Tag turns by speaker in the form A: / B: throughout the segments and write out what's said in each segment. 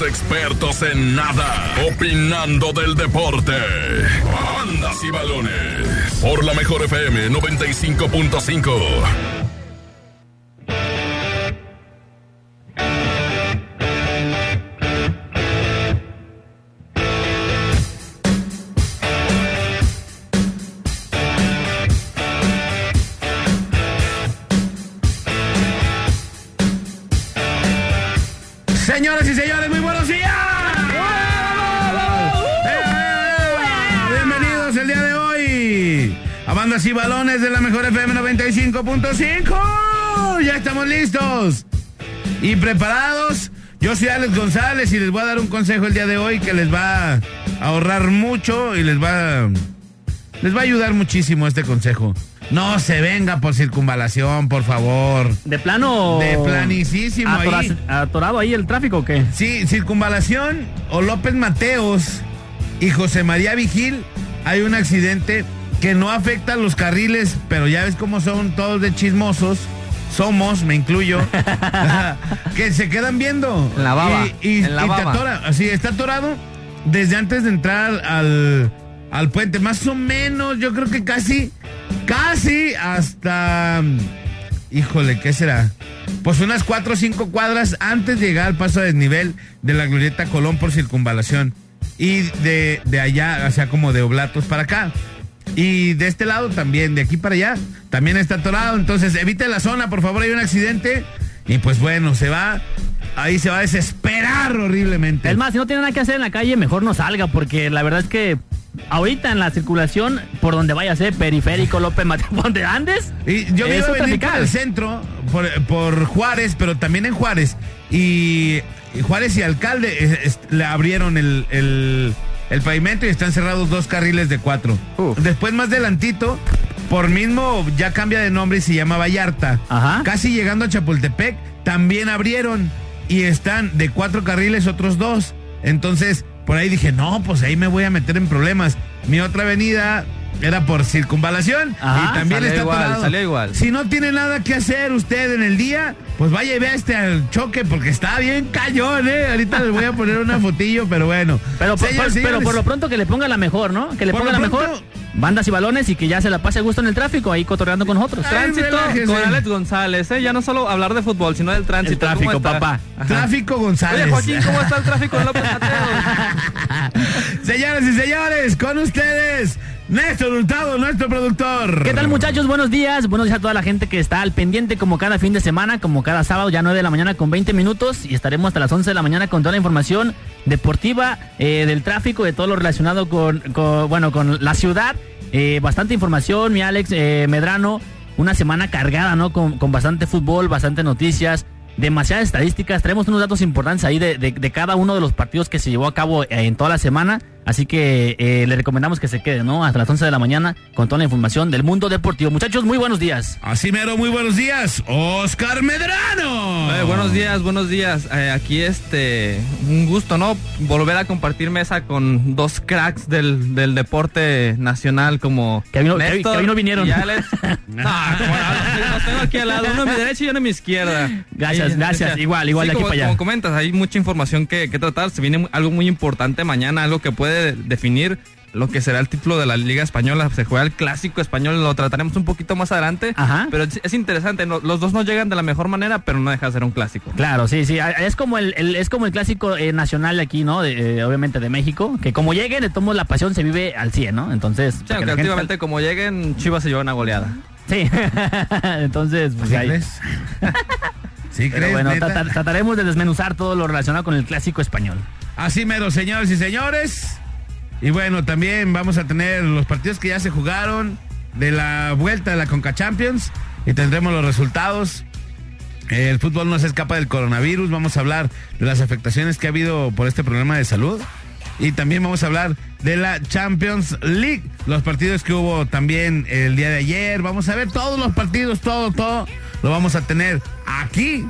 A: Expertos en nada, opinando del deporte. Bandas y balones. Por la mejor FM 95.5.
B: a y Balones de la Mejor FM 95.5. Ya estamos listos y preparados. Yo soy Alex González y les voy a dar un consejo el día de hoy que les va a ahorrar mucho y les va les va a ayudar muchísimo este consejo. No se venga por circunvalación, por favor.
C: ¿De plano?
B: De planicísimo ahí.
C: ¿Atorado ahí el tráfico o qué?
B: Sí, circunvalación o López Mateos y José María Vigil. Hay un accidente que no afecta a los carriles, pero ya ves cómo son todos de chismosos. Somos, me incluyo, que se quedan viendo.
C: En la baba.
B: Y,
C: en la
B: y te
C: baba.
B: atora. Así, está atorado desde antes de entrar al, al puente. Más o menos, yo creo que casi, casi hasta. Híjole, ¿qué será? Pues unas cuatro o cinco cuadras antes de llegar al paso a desnivel de la glorieta Colón por circunvalación. Y de, de allá, o sea, como de Oblatos para acá. Y de este lado también, de aquí para allá, también está atorado. Entonces, evite la zona, por favor, hay un accidente. Y pues bueno, se va, ahí se va a desesperar horriblemente.
C: Es más, si no tiene nada que hacer en la calle, mejor no salga, porque la verdad es que ahorita en la circulación, por donde vaya a ser, periférico, López Mateo, donde andes,
B: Y yo me iba a
C: un
B: venir por
C: trafical.
B: el centro, por, por Juárez, pero también en Juárez. Y, y Juárez y Alcalde eh, es- le abrieron el, el- el pavimento y están cerrados dos carriles de cuatro.
C: Uf.
B: Después más adelantito, por mismo ya cambia de nombre y se llama Vallarta.
C: Ajá.
B: Casi llegando a Chapultepec, también abrieron y están de cuatro carriles otros dos. Entonces, por ahí dije, no, pues ahí me voy a meter en problemas. Mi otra avenida era por circunvalación
C: Ajá,
B: y también
D: salió
B: está
D: igual,
B: atorado.
D: salió igual.
B: Si no tiene nada que hacer usted en el día, pues vaya y vea este al choque porque está bien cañón, ¿eh? Ahorita les voy a poner una fotillo, pero bueno.
C: pero, por-
B: Señores,
C: por- pero por
B: señores,
C: lo pronto que le ponga la mejor, ¿no? Que le ponga la
B: pronto-
C: mejor. Bandas y balones y que ya se la pase a gusto en el tráfico, ahí cotorreando con nosotros.
B: Ay,
D: Tránsito
B: relájese.
D: con Alex González, ¿eh? Ya no solo hablar de fútbol, sino del tránsito.
C: El tráfico,
D: ¿Cómo está?
C: papá.
D: Ajá.
B: Tráfico González.
D: Oye, Joaquín, ¿cómo está el tráfico en López Mateo?
B: Señoras y señores, con ustedes, Néstor Hurtado, nuestro productor.
C: ¿Qué tal muchachos? Buenos días. Buenos días a toda la gente que está al pendiente como cada fin de semana, como cada sábado, ya 9 de la mañana con 20 minutos y estaremos hasta las 11 de la mañana con toda la información deportiva, eh, del tráfico, de todo lo relacionado con, bueno, con la ciudad. Eh, bastante información, mi Alex eh, Medrano. Una semana cargada, ¿no? Con, con bastante fútbol, bastante noticias, demasiadas estadísticas. Traemos unos datos importantes ahí de, de- cada uno de los partidos que se llevó a cabo en toda la semana. Así que eh, le recomendamos que se quede, ¿no? Hasta las 11 de la mañana con toda la información del mundo deportivo. Muchachos, muy buenos días.
B: Así mero, muy buenos días, Oscar Medrano.
D: Eh, buenos días, buenos días. Eh, aquí este, un gusto, ¿no? Volver a compartir mesa con dos cracks del, del deporte nacional como
C: Que hoy no- que hoy-
D: Néstor
C: que hoy no vinieron.
D: y Alex. no, los tengo aquí al lado, uno a mi derecha y uno a mi izquierda.
C: Gracias,
D: Ahí,
C: gracias. Igual, igual de aquí
D: como,
C: para allá.
D: Como comentas, hay mucha información que, que tratar. Se viene algo muy importante mañana, algo que puede definir lo que será el título de la Liga Española. Se juega el clásico español, lo trataremos un poquito más adelante.
C: Ajá.
D: Pero es, es interesante, no- los dos no llegan de la mejor manera, pero no deja de ser un clásico.
C: Claro, sí, sí. Es como el, el- es como el clásico eh, nacional de aquí, ¿no? De, eh, obviamente de México. Que como lleguen, de todos modos, la pasión se vive al 100, ¿no? Entonces.
D: Sí, aunque
C: gente-
D: como lleguen, Chivas se lleva una goleada.
C: Sí. Entonces, pues
B: ¿Sí
C: ahí.
B: ¿Sí
C: Pero
B: crees,
C: bueno, trataremos de desmenuzar todo lo relacionado con el clásico español.
B: Así mero, señores y señores. Y bueno, también vamos a tener los partidos que ya se jugaron de la vuelta de la Conca Champions y tendremos los resultados. El fútbol no se escapa del coronavirus. Vamos a hablar de las afectaciones que ha habido por este problema de salud. Y también vamos a hablar de la Champions League. Los partidos que hubo también el día de ayer. Vamos a ver todos los partidos, todo, todo. Lo vamos a tener aquí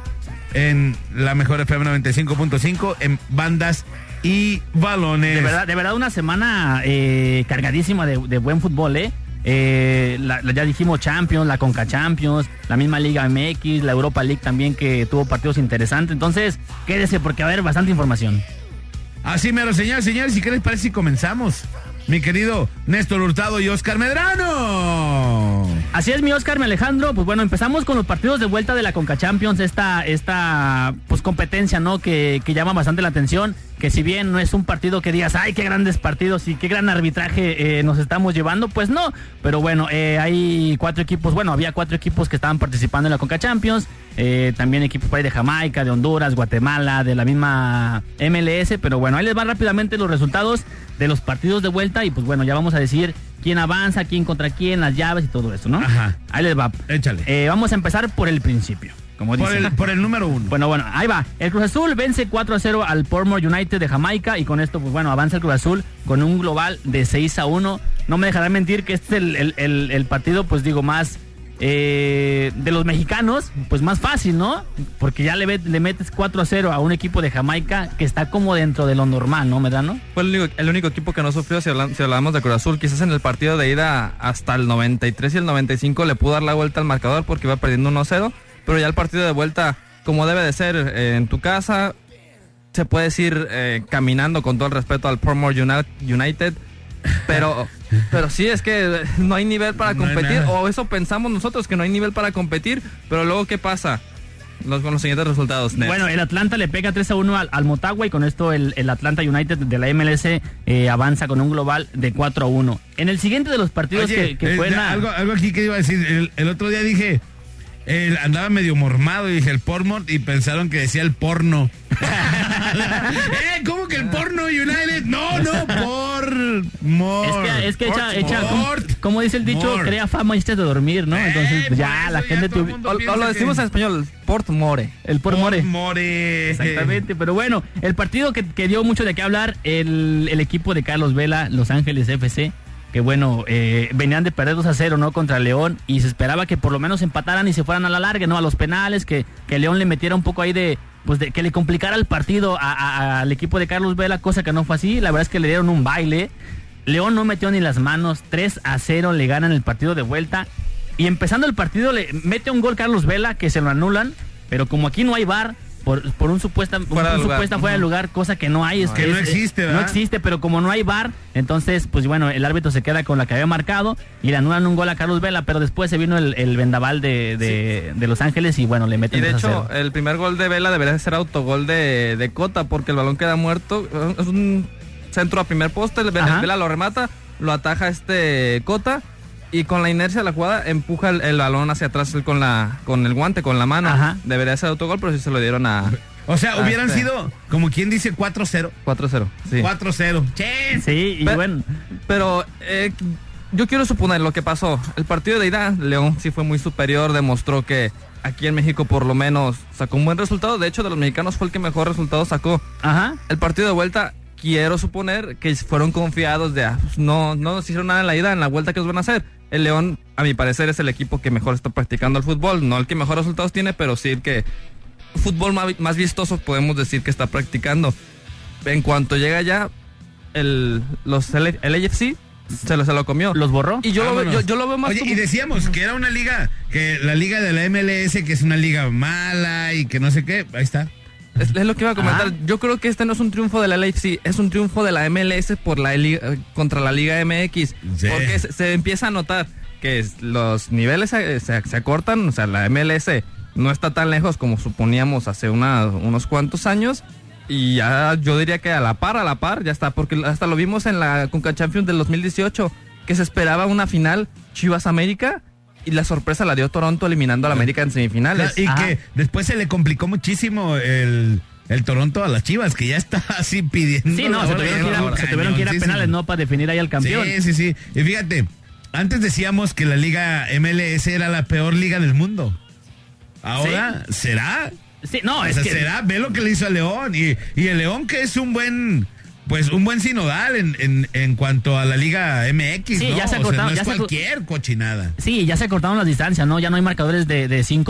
B: en la mejor FM 95.5 en bandas y balones.
C: De verdad, de verdad una semana eh, cargadísima de, de buen fútbol, ¿eh? Eh, la- la- ya dijimos Champions, la Conca Champions, la misma Liga MX, la Europa League también que tuvo partidos interesantes. Entonces, quédese porque va a haber bastante información.
B: Así mero, señores, señores, ¿y qué les parece si comenzamos? Mi querido Néstor Hurtado y Oscar Medrano.
C: Así es, mi Oscar, mi Alejandro. Pues bueno, empezamos con los partidos de vuelta de la Conca Champions, esta, esta pues competencia, ¿no? Que, que llama bastante la atención. Que si bien no es un partido que digas, ay, qué grandes partidos y qué gran arbitraje eh, nos estamos llevando, pues no. Pero bueno, eh, hay cuatro equipos, bueno, había cuatro equipos que estaban participando en la Conca Champions. Eh, también equipos de Jamaica, de Honduras, Guatemala, de la misma MLS. Pero bueno, ahí les van rápidamente los resultados de los partidos de vuelta y pues bueno, ya vamos a decir quién avanza, quién contra quién, las llaves y todo eso, ¿no?
B: Ajá.
C: Ahí les va.
B: Échale.
C: Eh, vamos a empezar por el principio. Como
B: por,
C: dicen.
B: el, por el número uno.
C: Bueno, bueno, ahí va. El Cruz Azul vence 4 a 0 al Portmore United de Jamaica y con esto, pues bueno, avanza el Cruz Azul con un global de 6 a 1. No me dejarán mentir que este es el, el- el- el partido, pues digo, más eh, de los mexicanos, pues más fácil, ¿no? Porque ya le, le metes 4 a 0 a un equipo de Jamaica que está como dentro de lo normal, ¿no, Medrano?
D: Fue el único, el único equipo que no sufrió si, hablamos de Cruz Azul. Quizás en el partido de ida hasta el 93 y el 95 le pudo dar la vuelta al marcador porque iba perdiendo 1-0. Pero ya el partido de vuelta, como debe de ser eh, en tu casa, se puede decir eh, caminando con todo el respeto al Portmore Uni- United. Pero, pero sí, es que no hay nivel para
B: No
D: competir. o eso pensamos nosotros, que no hay nivel para competir. Pero luego, ¿qué pasa? Los, con los siguientes resultados. Nets.
C: Bueno, el Atlanta le pega 3 a 1 al, al Motagua y con esto el, el Atlanta United de la MLS eh, avanza con un global de 4 a 1. En el siguiente de los partidos
B: Oye,
C: que, que
B: eh, algo, algo aquí que iba a decir. El, el otro día dije, el- andaba medio mormado y dije el porno y pensaron que decía el porno. ¿Eh? ¿Cómo que el porno United? No, no, por more.
C: Es que, es que echa, echa como, dice el dicho,
B: More.
C: crea fama antes de dormir, ¿no? Entonces,
B: Eh, por
C: ya la
B: ya
C: gente
B: el
C: te
D: o, o lo decimos
B: que-
D: en español, Port More.
C: el por more.
B: More.
C: Exactamente, pero bueno, el partido que, que dio mucho de qué hablar, el, el equipo de Carlos Vela, Los Ángeles FC, que bueno, eh, venían de perder 2 a 0, ¿no? Contra León, y se esperaba que por lo menos empataran y se fueran a la larga, ¿no? A los penales, que, que León le metiera un poco ahí de, pues de, que le complicara el partido al equipo de Carlos Vela, cosa que no fue así, la verdad es que le dieron un baile. León no metió ni las manos, 3 a 0 le ganan el partido de vuelta. Y empezando el partido le mete un gol Carlos Vela que se lo anulan, pero como aquí no hay bar por, por un supuesta, un-
D: Fuera
C: un
D: lugar.
C: supuesta fuera de lugar, cosa que no hay, es
B: Que no
C: es-
B: existe,
C: no
B: ¿verdad?
C: existe, pero como no hay bar, entonces pues bueno, el árbitro se queda con la que había marcado y le anulan un gol a Carlos Vela, pero después se vino el, el vendaval de, de, de Los Ángeles y bueno, le meten
D: Y de
C: 3 a
D: hecho,
C: 0.
D: el primer gol de Vela debería ser autogol de, de Cota porque el balón queda muerto. Es un centro a primer poste. Vela lo remata, lo ataja este Cota y con la inercia de la jugada empuja el, el balón hacia atrás él con la con el guante, con la mano.
C: Ajá.
D: Debería ser autogol, pero sí se lo dieron a
B: O sea, hubieran
D: este.
B: sido, como quien dice, 4-0.
D: 4-0. Sí.
B: 4-0. Che.
C: Sí, y
D: Pe-
C: bueno,
D: Pero eh, yo quiero suponer lo que pasó. El partido de ida, León sí fue muy superior, demostró que aquí en México por lo menos sacó un buen resultado. De hecho, de los mexicanos fue el que mejor resultado sacó.
C: ajá.
D: El partido de vuelta, quiero suponer que fueron confiados de, ah, pues, no, no nos hicieron nada en la ida, en la vuelta que nos van a hacer. El León, a mi parecer, es el equipo que mejor está practicando el fútbol. No el que mejor resultados tiene, pero sí el que fútbol más, más vistoso podemos decir que está practicando. En cuanto llega ya, el, los, el, el AFC se lo, se lo comió.
C: ¿Los borró?
D: y yo lo, veo-
B: Vámonos.
D: yo, yo lo veo más
B: Oye,
D: como-
B: y decíamos que era una liga, que la liga de la MLS, que es una liga mala y que no sé qué, ahí está.
D: Es, es lo que iba a comentar. Yo creo que este no es un triunfo de la LAFC, es un triunfo de la MLS por la liga- eh, contra la Liga MX.
B: Sí.
D: Porque se, se empieza a notar que los niveles se, se- se acortan, o sea, la MLS no está tan lejos como suponíamos hace una- unos cuantos años. Y ya yo diría que a la par, a la par, ya está, porque hasta lo vimos en la Conca Champions del 2018, que se esperaba una final Chivas América y la sorpresa la dio Toronto eliminando a la América en semifinales.
B: Y
C: Ajá.
B: que después se le complicó muchísimo el, el Toronto a las Chivas, que ya está así pidiendo.
C: Sí, no, se tuvieron, que ir a,
B: cañoncísimo.
C: se tuvieron que ir a penales, ¿no? Para definir ahí al campeón.
B: Sí, sí, sí. Y fíjate, antes decíamos que la liga MLS era la peor liga del mundo. Ahora, ¿será?
C: Sí, no,
B: O
C: es
B: sea,
C: que...
B: será, ve lo que le hizo a León. Y, y el León, que es un buen pues un buen sinodal en, en, en cuanto a la Liga MX,
C: Sí,
B: ¿no?
C: ya se
B: O sea,
C: acortaron,
B: no
C: ya
B: es
C: se
B: cualquier cochinada.
C: Sí, ya se cortaron las distancias, ¿no? Ya no hay marcadores de, de 5-1,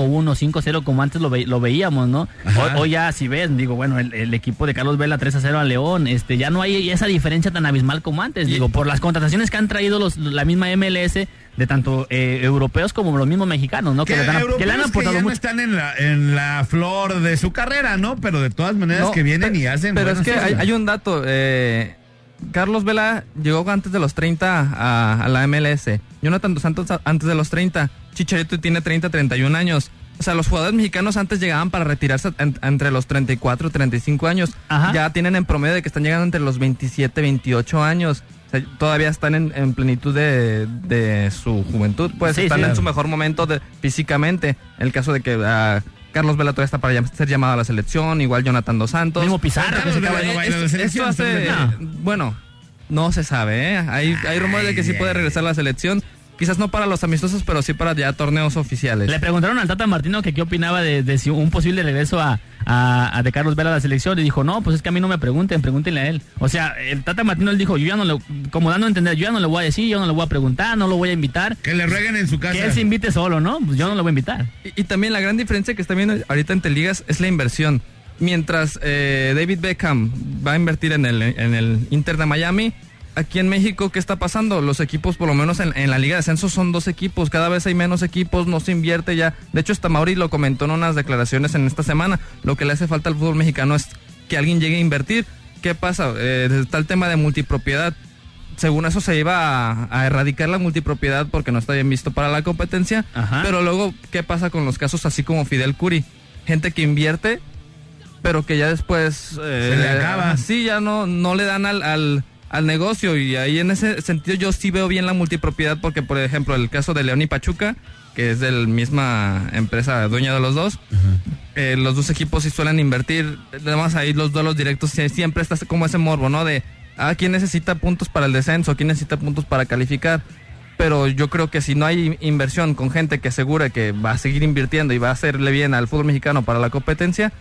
C: 5-0 como antes lo, ve- lo veíamos, ¿no? Hoy, hoy ya, si ves, digo, bueno, el, el equipo de Carlos Vela 3-0 a León, este, ya no hay esa diferencia tan abismal como antes,
D: Y-
C: digo, por las contrataciones que han traído los, la misma MLS de tanto eh, europeos como los mismos mexicanos, ¿no?
B: Que,
C: le, dan- que le han
B: que
C: aportado
B: ya no están en la, en la flor de su carrera, ¿no? Pero de todas maneras
D: No,
B: que vienen y hacen
D: Pero es que hay, un dato. eh, Carlos Vela llegó antes de los 30 a, a la MLS. Jonathan Dos Santos antes de los 30. Chicharito tiene 30, 31 años. O sea, los jugadores mexicanos antes llegaban para retirarse en- entre los 34 y 35 años.
C: Ajá.
D: Ya tienen en promedio de que están llegando entre los 27, 28 años. O sea, todavía están en, en plenitud de, de su juventud, pues
C: Sí,
D: están
C: sí.
D: en su mejor momento de, físicamente. En el caso de que ah, Carlos Vela todavía está para ser llamado a la selección, igual Jonathan Dos Santos.
C: Mismo Pizarro, que
B: no
D: Esto- esto hace- bueno, no se sabe, ¿eh? Hay, hay rumores de que sí puede regresar a la selección. Quizás no para los amistosos, pero sí para ya torneos oficiales.
C: Le preguntaron al Tata Martino que qué opinaba de, de si un posible regreso a, a- a de Carlos Vela a la selección y dijo, no, pues es que a mí no me pregunten, pregúntenle a él. O sea, el Tata Martino él dijo, yo ya no le, como dando a entender, yo ya no le voy a decir, yo no le voy a preguntar, no lo voy a invitar.
B: Que le rueguen en su casa.
C: Que él se invite solo, ¿no? Pues yo no lo voy a invitar.
D: Y, y también la gran diferencia que está viendo ahorita entre ligas es la inversión. Mientras eh, David Beckham va a invertir en el, en el Inter de Miami, aquí en México, ¿qué está pasando? Los equipos, por lo menos en, en la Liga de Ascenso, son dos equipos. Cada vez hay menos equipos, no se invierte ya. De hecho, hasta Mauri lo comentó en unas declaraciones en esta semana. Lo que le hace falta al fútbol mexicano es que alguien llegue a invertir. ¿Qué pasa? Eh, está el tema de multipropiedad. Según eso se iba a, a erradicar la multipropiedad porque no está bien visto para la competencia.
C: Ajá.
D: Pero luego, ¿qué pasa con los casos así como Fidel Curi? Gente que invierte, pero que ya después... eh,
B: Se le acaba.
D: Sí, ya no, no le dan al, al, al negocio. Y ahí en ese sentido yo sí veo bien la multipropiedad porque, por ejemplo, el caso de León y Pachuca, que es de la misma empresa dueña de los dos, eh, los dos equipos sí suelen invertir. Además, ahí los duelos directos siempre está como ese morbo, ¿no? De, ah, ¿quién necesita puntos para el descenso? ¿Quién necesita puntos para calificar? Pero yo creo que si no hay inversión con gente que asegure que va a seguir invirtiendo y va a hacerle bien al fútbol mexicano para la competencia,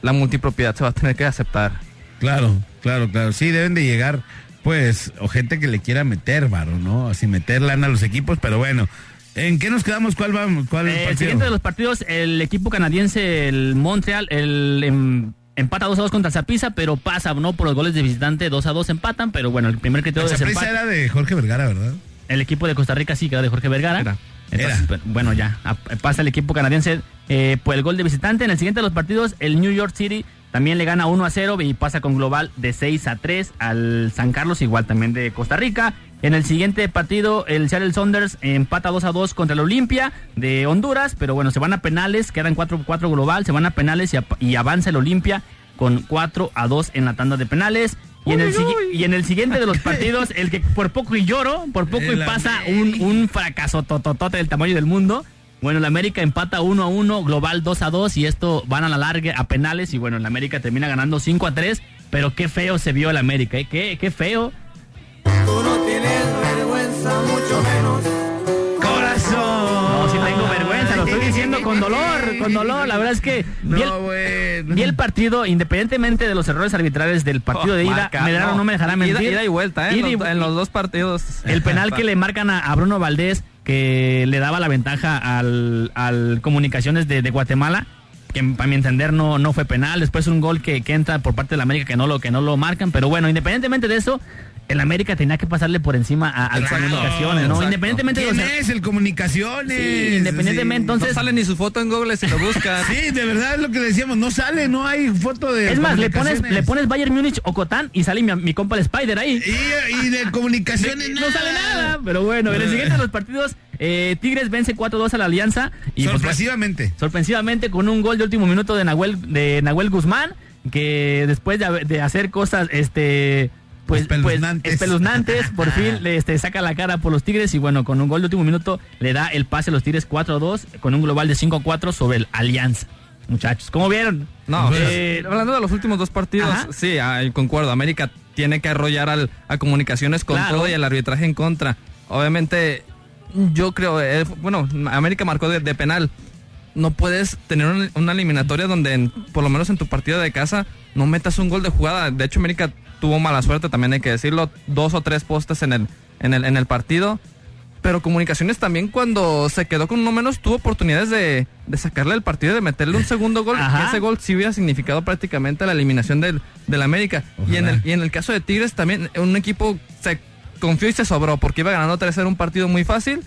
D: la multipropiedad se va a tener que aceptar.
B: Claro, claro, claro. Sí, deben de llegar, pues, o gente que le quiera meter, varo, ¿no? Así meter lana a los equipos, pero bueno. ¿En qué nos quedamos? ¿Cuál vamos? ¿Cuál
C: Eh, el siguiente de los partidos, el equipo canadiense, el Montreal, el em, empata 2 a 2 contra Zapisa, pero pasa, ¿no? Por los goles de visitante 2 a 2 empatan, pero bueno, el primer criterio de desempate.
B: era de Jorge Vergara, ¿verdad?
C: El equipo de Costa Rica sí, que era de Jorge Vergara.
D: Era.
C: Entonces,
B: Era.
C: bueno, ya pasa el equipo canadiense eh, por el gol de visitante. En el siguiente de los partidos, el New York City también le gana 1 a 0 y pasa con global de 6 a 3 al San Carlos, igual también de Costa Rica. En el siguiente partido, el Seattle Saunders empata 2 a 2 contra el Olimpia de Honduras, pero bueno, se van a penales, quedan 4 4 global, se van a penales y, y avanza el Olimpia con 4 a 2 en la tanda de penales. Y en, el, y en el siguiente de los partidos, el que por poco y lloro, por poco y pasa un, un fracaso tototote del tamaño del mundo. Bueno, el América empata 1 a 1, global 2 a 2 y esto van a la larga a penales y bueno, el América termina ganando 5 a 3, pero qué feo se vio el América, ¿eh? qué, qué feo.
E: Tú no tienes vergüenza, mucho menos.
B: ¡Corazón!
C: No, sí tengo vergüenza, lo estoy diciendo con dolor, con dolor. La verdad es que vi el,
B: No, bueno.
C: vi el partido, independientemente de los errores arbitrales del partido de ida,
D: Marca,
C: Medrano no, me dejará
D: ida-
C: mentir.
D: Ida, y vuelta, ¿eh?
C: Ida y-
D: en, los, en los dos partidos.
C: El penal que le marcan a, a Bruno Valdés, que le daba la ventaja al, al Comunicaciones de, Guatemala, que para mi entender no, no fue penal. Después un gol que, que entra por parte de la América que no lo, que no lo marcan. Pero bueno, independientemente de eso, el América tenía que pasarle por encima a, al
B: Exacto,
C: Comunicaciones, ¿no?
D: exacto.
C: Independientemente de
B: ¿Quién
C: los...
B: es el Comunicaciones?
C: Sí, independientemente,
B: Sí.
C: entonces-
D: no sale ni su foto en Google si lo buscan.
B: Sí, de verdad es lo que decíamos, no sale, no hay foto de
C: Es más, le pones, le pones Bayern Múnich o Cotán y sale mi, mi compa el Spider ahí.
B: Y, y de comunicaciones
C: no sale nada. Pero bueno, en el siguiente de los partidos, eh, Tigres vence 4-2 a la Alianza. Y pues,
B: Sorpresivamente.
C: sorpresivamente con un gol de último minuto de Nahuel, de Nahuel Guzmán, que después de hacer cosas, este... Pues,
B: Espeluznantes.
C: pues, espeluznantes, por fin le este, saca la cara por los Tigres y bueno, con un gol de último minuto le da el pase a los Tigres 4-2 con un global de 5-4 sobre el Alianza. Muchachos, ¿cómo vieron?
D: No,
C: Eh,
D: pues, hablando de los últimos dos partidos,
C: Ajá.
D: sí, ah, concuerdo. América tiene que arrollar al, a comunicaciones con
C: Claro.
D: todo y el arbitraje en contra. Obviamente, yo creo, eh, bueno, América marcó de, de penal. No puedes tener una, una eliminatoria donde, en- por lo menos en tu partido de casa, no metas un gol de jugada. De hecho, América tuvo mala suerte, también hay que decirlo, dos o tres postes en el, en el, en el partido. Pero Comunicaciones también cuando se quedó con uno menos tuvo oportunidades de, de sacarle el partido y de meterle un segundo gol. Ese gol sí hubiera significado prácticamente la eliminación del, del América. Y en, el, y en el caso de Tigres también un equipo se confió y se sobró porque iba ganando 3-0 un partido muy fácil.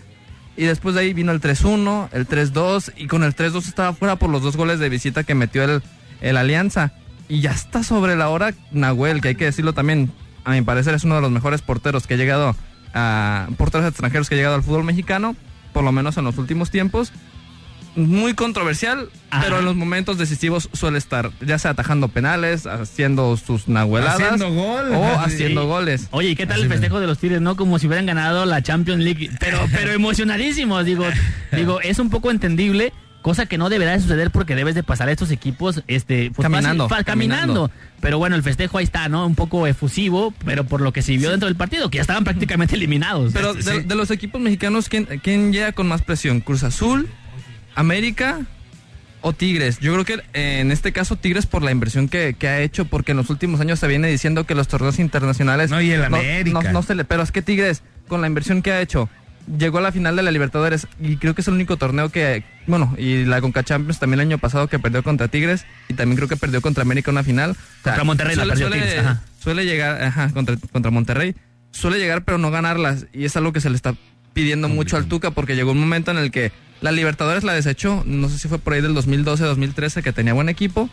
D: Y después de ahí vino el 3-1, el 3-2 y con el 3-2 estaba fuera por los dos goles de visita que metió el, el Alianza. Y ya está sobre la hora Nahuel, que hay que decirlo también, a mi parecer es uno de los mejores porteros que ha llegado a porteros extranjeros que ha llegado al fútbol mexicano, por lo menos en los últimos tiempos. Muy controversial,
C: Ajá.
D: pero en los momentos decisivos suele estar, ya sea atajando penales, haciendo sus nahueladas
B: Haciendo gol.
D: o haciendo goles.
C: Oye, ¿y qué tal el festejo de los Tigres, no? Como si hubieran ganado la Champions League, pero, pero emocionadísimos, digo, digo, es un poco entendible, cosa que no deberá de suceder porque debes de pasar a estos equipos, este, pues,
D: Caminando,
C: fácil- caminando.
D: caminando.
C: Pero bueno, el festejo ahí está, ¿no? Un poco efusivo, pero por lo que se vio dentro del partido, que ya estaban prácticamente eliminados.
D: Pero de, de los equipos mexicanos, ¿quién, ¿quién llega con más presión? ¿Cruz Azul, América o Tigres? Yo creo que eh, en este caso Tigres por la inversión que, que ha hecho, porque en los últimos años se viene diciendo que los torneos internacionales...
B: No, y el América.
D: No, no se le, pero es que Tigres, con la inversión que ha hecho, llegó a la final de la Libertadores y creo que es el único torneo que... Bueno, y la Conca Champions también el año pasado que perdió contra Tigres y también creo que perdió contra América una final. O sea,
C: Contra Monterrey la
D: suele,
C: perdió
D: suele-
C: Tigres, ajá.
D: suele llegar, ajá, contra, contra Monterrey, suele llegar pero no ganarlas. Y es algo que se le está pidiendo mucho al Tuca porque llegó un momento en el que la Libertadores la desechó, no sé si fue por ahí del 2012-2013 que tenía buen equipo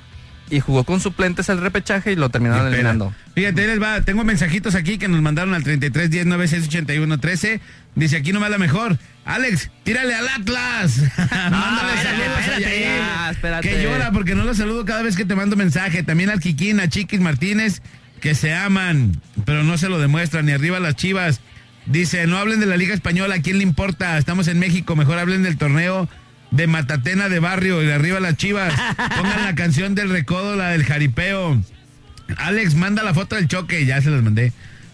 D: y jugó con suplentes el repechaje y lo terminaron eliminando.
B: Fíjate, les va. Tengo mensajitos aquí que nos mandaron al 33 10 96 81 13. Dice aquí nomás la mejor. Alex, tírale al Atlas. Mándale
C: espérate,
B: saludos a
C: espérate.
D: Ah, espérate.
B: Que llora porque no lo saludo cada vez que te mando mensaje. También al Kikín, a Chiquis Martínez, que se aman, pero no se lo demuestran. Y arriba las chivas. Dice, no hablen de la Liga Española, ¿a quién le importa? Estamos en México, mejor hablen del torneo de Matatena de Barrio y de arriba las chivas. Pongan la canción del recodo, la del jaripeo. Alex, manda la foto del choque, ya se las mandé.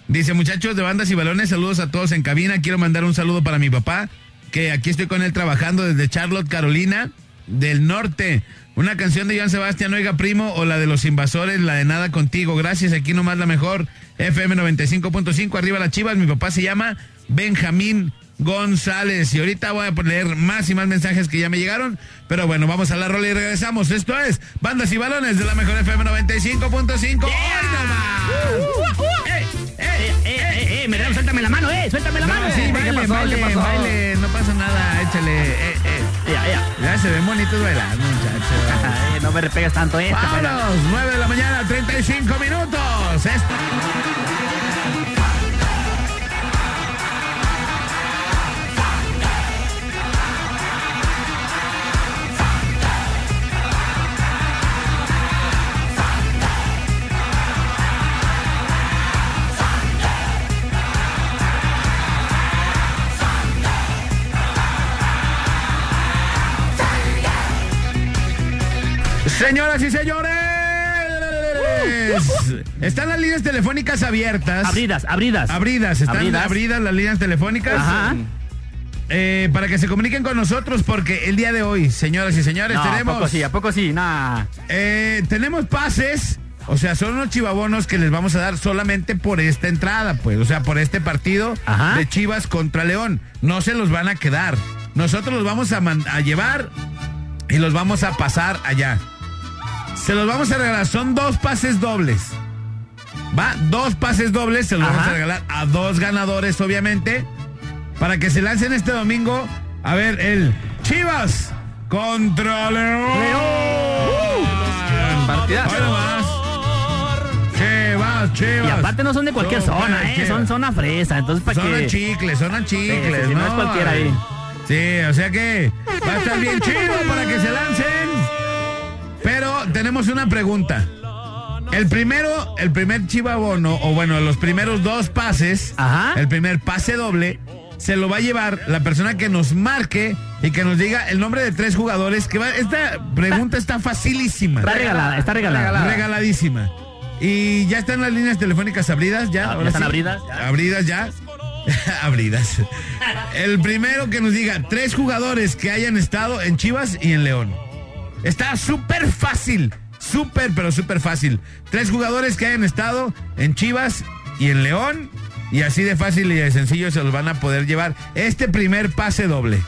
B: Dice, muchachos de bandas y balones, saludos a todos en cabina. Quiero mandar un saludo para mi papá, que aquí estoy con él trabajando desde Charlotte, Carolina, del norte. Una canción de Joan Sebastián, oiga primo, o la de los invasores, la de nada contigo. Gracias, aquí nomás la mejor. FM 95.5, arriba las chivas. Mi papá se llama Benjamín González. Y ahorita voy a poner más y más mensajes que ya me llegaron. Pero bueno, vamos a la rola y regresamos. Esto es Bandas y Balones de la mejor FM 95.5. ¡Hoy nomás!
C: ¡Eh, eh, eh, eh! Me dieron, suéltame la mano, eh, suéltame la mano.
B: No,
C: ¿Qué
B: baile,
C: pasó?
B: baile,
C: ¿Qué pasó?
B: baile, no pasa nada, échale. Eh, eh.
C: Ya, ya.
B: Ya se ven bonitos bailando, muchachos.
C: No me repegas tanto, eh.
B: Vámonos, 9 de la mañana, 35 minutos. Esto- Señoras y señores, están las líneas telefónicas abiertas.
C: Abridas, abridas.
B: Abridas, están
C: Abridas.
B: abridas, las líneas telefónicas.
C: Ajá.
B: Eh, para que se comuniquen con nosotros, porque el día de hoy, señoras y señores,
C: No, ¿a
B: tenemos,
C: poco sí? ¿A poco sí? Nah.
B: eh, tenemos pases. O sea, son unos chivabonos que les vamos a dar solamente por esta entrada, pues. O sea, por este partido
C: Ajá.
B: de Chivas contra León. No se los van a quedar. Nosotros los vamos a, man- a llevar y los vamos a pasar allá. Se los vamos a regalar. Son dos pases dobles. Va, dos pases dobles. Se los
C: Ajá.
B: vamos a regalar a dos ganadores, obviamente. Para que se lancen este domingo. A ver, el Chivas contra León. Nomás. Chivas, Chivas.
C: Y aparte no son de cualquier zona, eh.
B: Chivas.
C: Son zona fresa. Entonces, para que.
B: chicles, zona chicles,
C: sí, sí, no es cualquiera ahí.
B: Sí, o sea que va a estar bien chido para que se lancen. Pero tenemos una pregunta. El primero, el primer chivabono, o bueno, los primeros dos pases,
C: Ajá.
B: el primer pase doble, se lo va a llevar la persona que nos marque y que nos diga el nombre de tres jugadores. Que va, esta pregunta está facilísima.
C: Está regalada, está regalada.
B: Regaladísima. Y ya están las líneas telefónicas abridas, ya.
C: Ah,
B: ahora
C: ya están abridas, ya.
B: Abridas ya. abridas. El primero que nos diga tres jugadores que hayan estado en Chivas y en León. Está súper fácil. súper, pero súper fácil. Tres jugadores que hayan estado en Chivas y en León. Y así de fácil y de sencillo se los van a poder llevar. Este primer pase doble.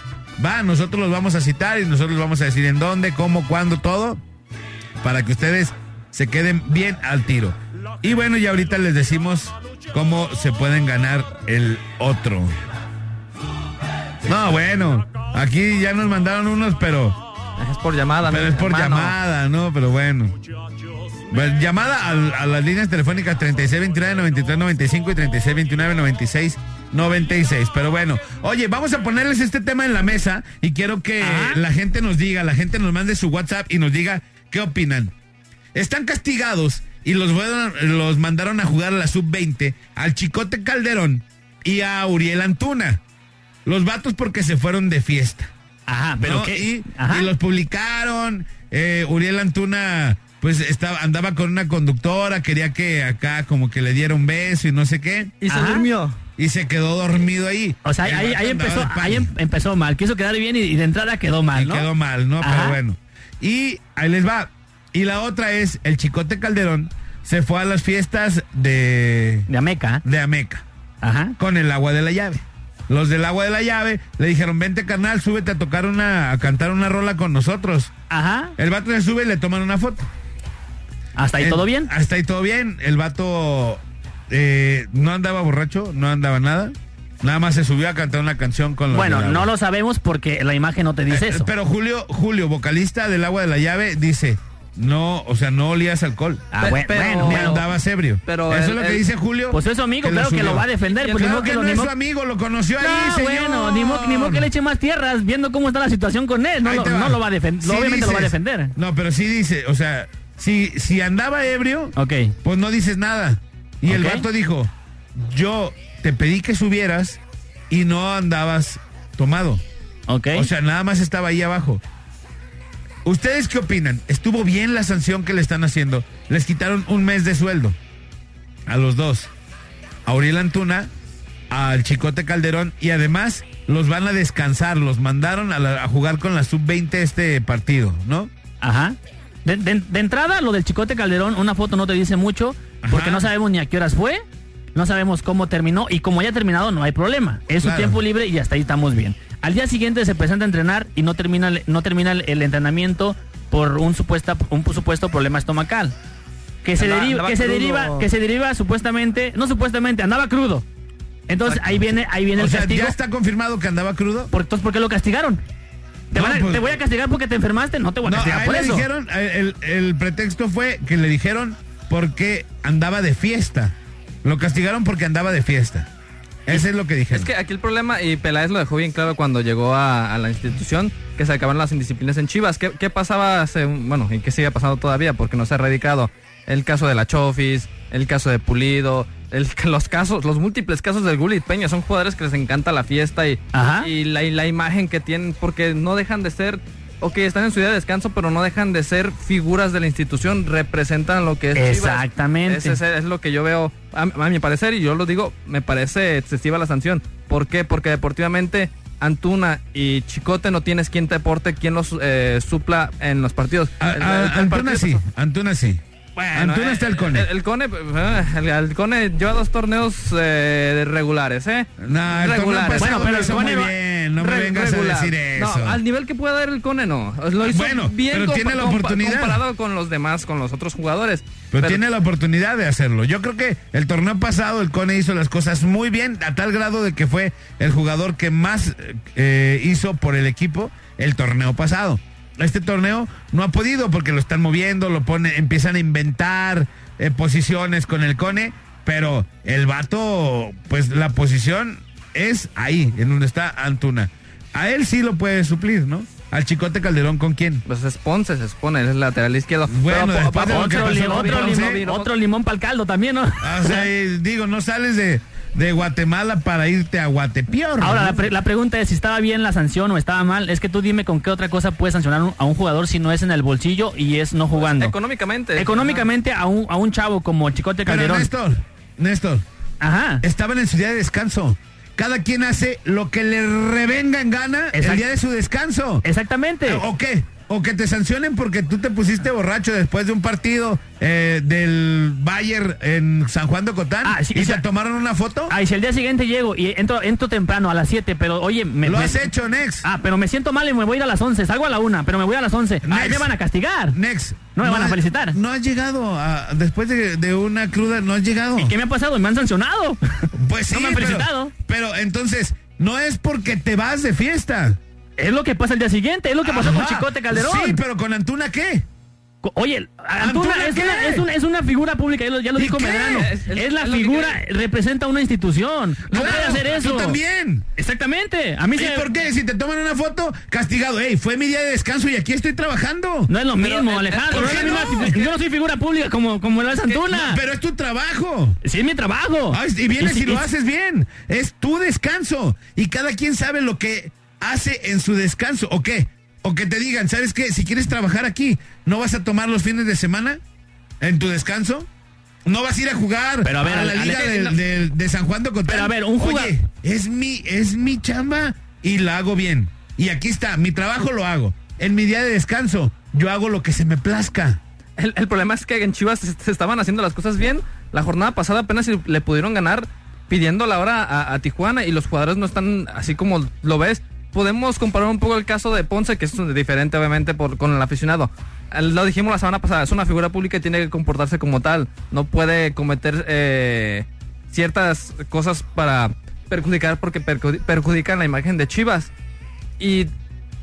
B: Va, nosotros los vamos a citar y nosotros vamos a decir en dónde, cómo, cuándo, todo. Para que ustedes se queden bien al tiro. Y bueno, y ahorita les decimos cómo se pueden ganar el otro. No, bueno, aquí ya nos mandaron unos, pero,
D: Es por llamada,
B: pero es por
D: hermano.
B: llamada, ¿no? Pero bueno. Bueno, llamada a, las líneas telefónicas 3629-9395 y 3629-9696. Pero bueno, oye, vamos a ponerles este tema en la mesa y quiero que
C: Ajá.
B: la gente nos diga, la gente nos mande su WhatsApp y nos diga qué opinan. Están castigados y los, fueron- los mandaron a jugar a la sub-20 al Chicote Calderón y a Uriel Antuna. Los vatos porque se fueron de fiesta.
C: Ajá, pero
B: ¿no?
C: qué.
B: Y,
C: Ajá.
B: y los publicaron. eh, Uriel Antuna, pues estaba, andaba con una conductora, quería que acá como que le diera un beso y no sé qué.
D: Y se
C: Ajá.
D: durmió.
B: Y se quedó dormido ahí.
C: O sea, ahí, ahí empezó, ahí em- empezó mal. Quiso quedar bien y, y de entrada quedó mal,
B: Y
C: ¿no?
B: quedó mal, ¿no?
C: Ajá.
B: Pero bueno. Y ahí les va. Y la otra es, el Chicote Calderón se fue a las fiestas de,
C: De Ameca.
B: de Ameca
C: Ajá.
B: con el agua de la llave. Los del agua de la llave le dijeron, vente carnal, súbete a tocar una, a cantar una rola con nosotros.
C: Ajá.
B: El vato se sube y le toman una foto.
C: Hasta ahí
B: El-
C: todo bien.
B: Hasta ahí todo bien. El vato eh, no andaba borracho, no andaba nada. Nada más se subió a cantar una canción con los
C: Bueno,
B: del
C: no
B: agua.
C: lo sabemos porque la imagen no te dice
B: Eh,
C: eso.
B: Pero Julio, Julio, vocalista del agua de la llave, dice, no, o sea, no olías alcohol.
C: Ah, bueno,
D: pero-
C: bueno,
B: Ni
C: bueno.
B: andabas ebrio.
D: Pero
B: Eso
D: el-
B: es lo que
D: el-
B: dice Julio.
C: Pues es su amigo,
B: lo
C: claro que lo va a defender. Pues
B: Claro que
C: lo-
B: no
C: ni
B: es su amigo, lo conoció ahí,
C: No,
B: señor.
C: bueno, ni modo, ni modo que le eche más tierras viendo cómo está la situación con él. No, lo,
B: va.
C: no lo va a defender.
B: Sí
C: obviamente lo va a defender.
B: No, pero sí dice, o sea, si, si andaba ebrio,
C: Ok.
B: pues no dices nada. Y el
C: Ok.
B: vato dijo, yo te pedí que subieras y no andabas tomado.
C: Ok.
B: O sea, nada más estaba ahí abajo. ¿Ustedes qué opinan? ¿Estuvo bien la sanción que le están haciendo? Les quitaron un mes de sueldo a los dos. A Uriel Antuna, al Chicote Calderón y además los van a descansar. Los mandaron a, la- a jugar con la sub-20 este partido, ¿no?
C: Ajá. De, de- de entrada, lo del Chicote Calderón, una foto no te dice mucho, porque
B: Ajá.
C: no sabemos ni a qué horas fue, no sabemos cómo terminó, y como ya ha terminado, no hay problema. Es su
B: Claro.
C: tiempo libre y hasta ahí estamos bien. Al día siguiente se presenta a entrenar y no termina, el- no termina el, entrenamiento por un, supuesta, un supuesto problema estomacal. Que se,
D: Andaba-
C: deriva,
D: andaba
C: que, se deriva, que se deriva supuestamente, no supuestamente, andaba crudo. Entonces ahí viene, ahí viene
B: O
C: el
B: sea,
C: castigo.
B: ya está confirmado que andaba crudo.
C: Por, entonces, ¿por qué lo castigaron? ¿Te,
B: No,
C: a-
B: pues-
C: ¿Te voy a castigar porque te enfermaste? No te voy a castigar por eso.
B: dijeron, eh, el, el pretexto fue que le dijeron porque andaba de fiesta. Lo castigaron porque andaba de fiesta. Ese es lo que dijeron.
D: Es que aquí el problema, y Peláez lo dejó bien claro cuando llegó a, a la institución, que se acabaron las indisciplinas en Chivas. ¿Qué, qué pasaba hace, bueno, y qué sigue pasando todavía? Porque no se ha erradicado. El caso de la Chofis, el caso de Pulido, el- los casos, los múltiples casos del Gulit Peña. Son jugadores que les encanta la fiesta y, y la, y la imagen que tienen, porque no dejan de ser, ok, están en su día de descanso, pero no dejan de ser figuras de la institución, representan lo que es Chivas.
C: Exactamente.
D: Ese es, es lo que yo veo, a, a mi parecer, y yo lo digo, me parece excesiva la sanción. ¿Por qué? Porque deportivamente Antuna y Chicote no tienes quien te aporte, quien los eh, supla en los partidos.
B: A-
D: El-
B: a-
D: el- el
B: Antuna
D: partido
B: sí, Antuna sí.
D: Bueno,
B: Antuna
D: eh,
B: está el Cone.
D: El, el Cone, eh, el, el Cone lleva dos torneos eh, regulares, ¿eh?
B: No, el torneo
D: regulares.
C: Bueno, pero el Cone
B: muy
C: va-
B: bien. No me vengas
D: regular.
B: a decir eso.
D: No, al nivel que puede dar el Cone no. Lo hizo
B: Bueno,
D: bien
B: pero tiene la oportunidad.
D: comparado con los demás, con los otros jugadores.
B: Pero, tiene la oportunidad de hacerlo. Yo creo que el torneo pasado el Cone hizo las cosas muy bien, a tal grado de que fue el jugador que más eh, hizo por el equipo el torneo pasado. Este torneo no ha podido porque lo están moviendo, lo pone, empiezan a inventar eh, posiciones con el Cone, pero el vato, pues la posición es ahí, en donde está Antuna. A él sí lo puede suplir, ¿no? Al Chicote Calderón, ¿con quién?
D: Pues es Ponce, se supone, es el lateral izquierdo.
B: Bueno,
D: Pero,
B: después de
C: Otro,
B: pasó
C: limón, otro limón para el caldo también, ¿no?
B: O sea, digo, no sales de, de Guatemala para irte a Guatepeor.
C: Ahora,
B: ¿no?
C: la, pre- la pregunta es si estaba bien la sanción o estaba mal. Es que tú dime con qué otra cosa puedes sancionar un- a un jugador si no es en el bolsillo y es no jugando.
D: Económicamente.
C: Económicamente a un, a un chavo como Chicote
B: Pero
C: Calderón.
B: Néstor, Néstor,
C: Ajá.
B: estaban en su día de descanso. Cada quien hace lo que le revenga en gana el día de su descanso.
C: Exactamente.
B: ¿O qué? O que te sancionen porque tú te pusiste borracho después de un partido eh, del Bayern en San Juan de Cotán
C: Ah, sí,
B: y
C: o sea-
B: se tomaron una foto.
C: Ay, si el día siguiente llego y entro, entro temprano a las 7, pero oye, me,
B: Lo
C: me-
B: has hecho, Nex.
C: Ah, pero me siento mal y me voy a ir a las 11. Salgo a la 1, pero me voy a las 11. Ay,
B: Next.
C: me van a castigar.
B: Nex.
C: No me van a felicitar.
B: No has llegado a- después de, de una cruda, no has llegado.
C: ¿Y qué me ha pasado? Me han sancionado.
B: Pues sí,
C: No me han
B: pero-
C: felicitado.
B: Pero, entonces, no es porque te vas de fiesta.
C: Es lo que pasa el día siguiente, es lo que pasó con. Chicote Calderón.
B: Sí, pero con Antuna, ¿qué?
C: Oye, Antuna,
B: ¿Antuna
C: es, una, es, una, es una figura pública, ya lo, ya lo
B: ¿Y
C: dijo? Medrano.
D: Es-
C: la figura, representa una institución. No
B: Claro,
C: puede hacer eso.
B: Tú también.
C: Exactamente. A mí
B: ¿Y
C: se
B: por qué? Si te toman una foto, castigado. Ey, fue mi día de descanso y aquí estoy trabajando.
C: No es lo
D: Pero,
C: mismo,
D: eh,
C: Alejandro. Yo no soy figura pública como, como lo es Antuna.
B: No, pero es tu trabajo.
C: Sí, es mi trabajo.
B: Ay, y vienes y,
C: si-
B: lo
C: y-
B: haces bien. Es tu descanso. Y cada quien sabe lo que hace en su descanso. ¿O qué? O que te digan, ¿sabes qué? Si quieres trabajar aquí, ¿no vas a tomar los fines de semana en tu descanso? ¿No vas a ir a jugar
C: Pero a ver,
B: la
C: Ale-
B: liga del- de San Juan de Cotán?
C: Pero a ver, un juga-
B: Oye, es mi, es mi chamba y la hago bien. Y aquí está, mi trabajo lo hago. En mi día de descanso, yo hago lo que se me plazca.
D: El, el problema es que en Chivas se, se estaban haciendo las cosas bien. La jornada pasada apenas le pudieron ganar pidiendo la hora a, a Tijuana y los jugadores no están así como lo ves. Podemos comparar un poco el caso de Ponce, que es diferente obviamente por, con el aficionado. Lo dijimos la semana pasada, es una figura pública y tiene que comportarse como tal. No puede cometer eh, ciertas cosas para perjudicar porque perjudi- perjudican la imagen de Chivas. Y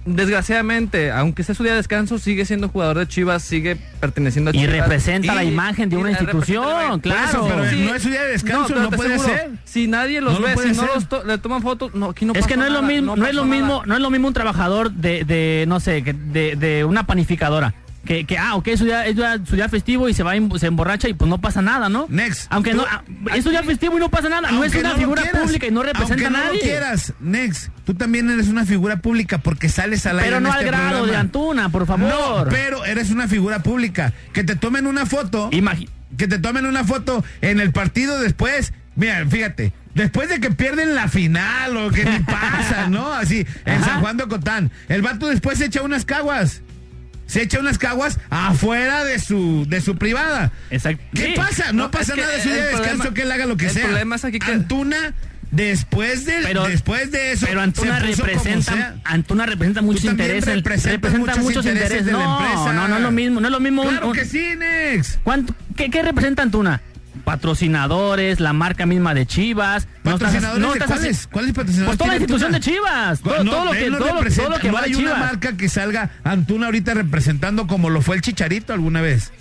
D: desgraciadamente, aunque sea su día de descanso, sigue siendo jugador de Chivas, sigue perteneciendo a
C: Y
D: Chivas.
C: representa
D: Y-
C: la imagen de una
D: representa
C: institución, claro.
B: Eso, pero
D: Sí.
B: no es su día de descanso, no, puede ser.
D: Si nadie los
B: No
D: ve, si no los to- le toman fotos, no, aquí no
C: es que no es lo
D: nada,
C: mismo, no, es lo mismo, no es lo mismo un trabajador de, de no sé, que de, de una panificadora. Que, que, ah, ok, es su día, es su día festivo y se va, se emborracha y pues no pasa nada, ¿no?
B: Next.
C: Aunque
B: Tú-
C: no, ah, es su día festivo y no pasa nada. No es
B: Aunque
C: una figura
B: quieras,
C: pública y no representa
B: aunque
C: a
B: no lo
C: nadie.
B: quieras, Next, tú también eres una figura pública porque sales al aire
C: pero no
B: este
C: al grado
B: programa.
C: de Antuna, por favor.
B: No, pero eres una figura pública. Que te tomen una foto,
C: Imagi-
B: que te tomen una foto en el partido después. Mira, fíjate, después de que pierden la final o que ni pasa, ¿no? Así, en
C: Ajá.
B: San Juan de Ocotán. El vato después echa unas caguas. Se echa unas caguas afuera de su, de su privada.
C: Exacto.
B: ¿Qué
C: Sí.
B: pasa? No,
D: No,
B: pasa nada de su día de descanso, que él haga lo que
D: el
B: sea.
D: problema es aquí que-
B: Antuna, después de,
C: Pero-
B: después de eso,
C: Pero Antuna representa, Antuna representa muchos intereses. representa
B: muchos
C: muchos
B: intereses
C: intereses.
B: de la
C: no,
B: empresa.
C: no, no es lo mismo, no es lo mismo. un-
B: Claro
C: un-
B: que sí, Nex.
C: ¿Cuánto- qué, qué representa Antuna? Patrocinadores, la marca misma de Chivas. no estás-
B: ¿Patrocinadores
C: no
B: de
C: estás
B: cuáles?
C: así-
B: ¿Cuáles patrocinadores
C: Pues toda la institución
B: Antuna?
C: de Chivas. Todo,
B: No,
C: todo lo que,
B: no
C: todo, todo lo que
B: no
C: vale
B: hay una
C: Chivas.
B: marca que salga Antuna ahorita representando como lo fue el Chicharito alguna vez.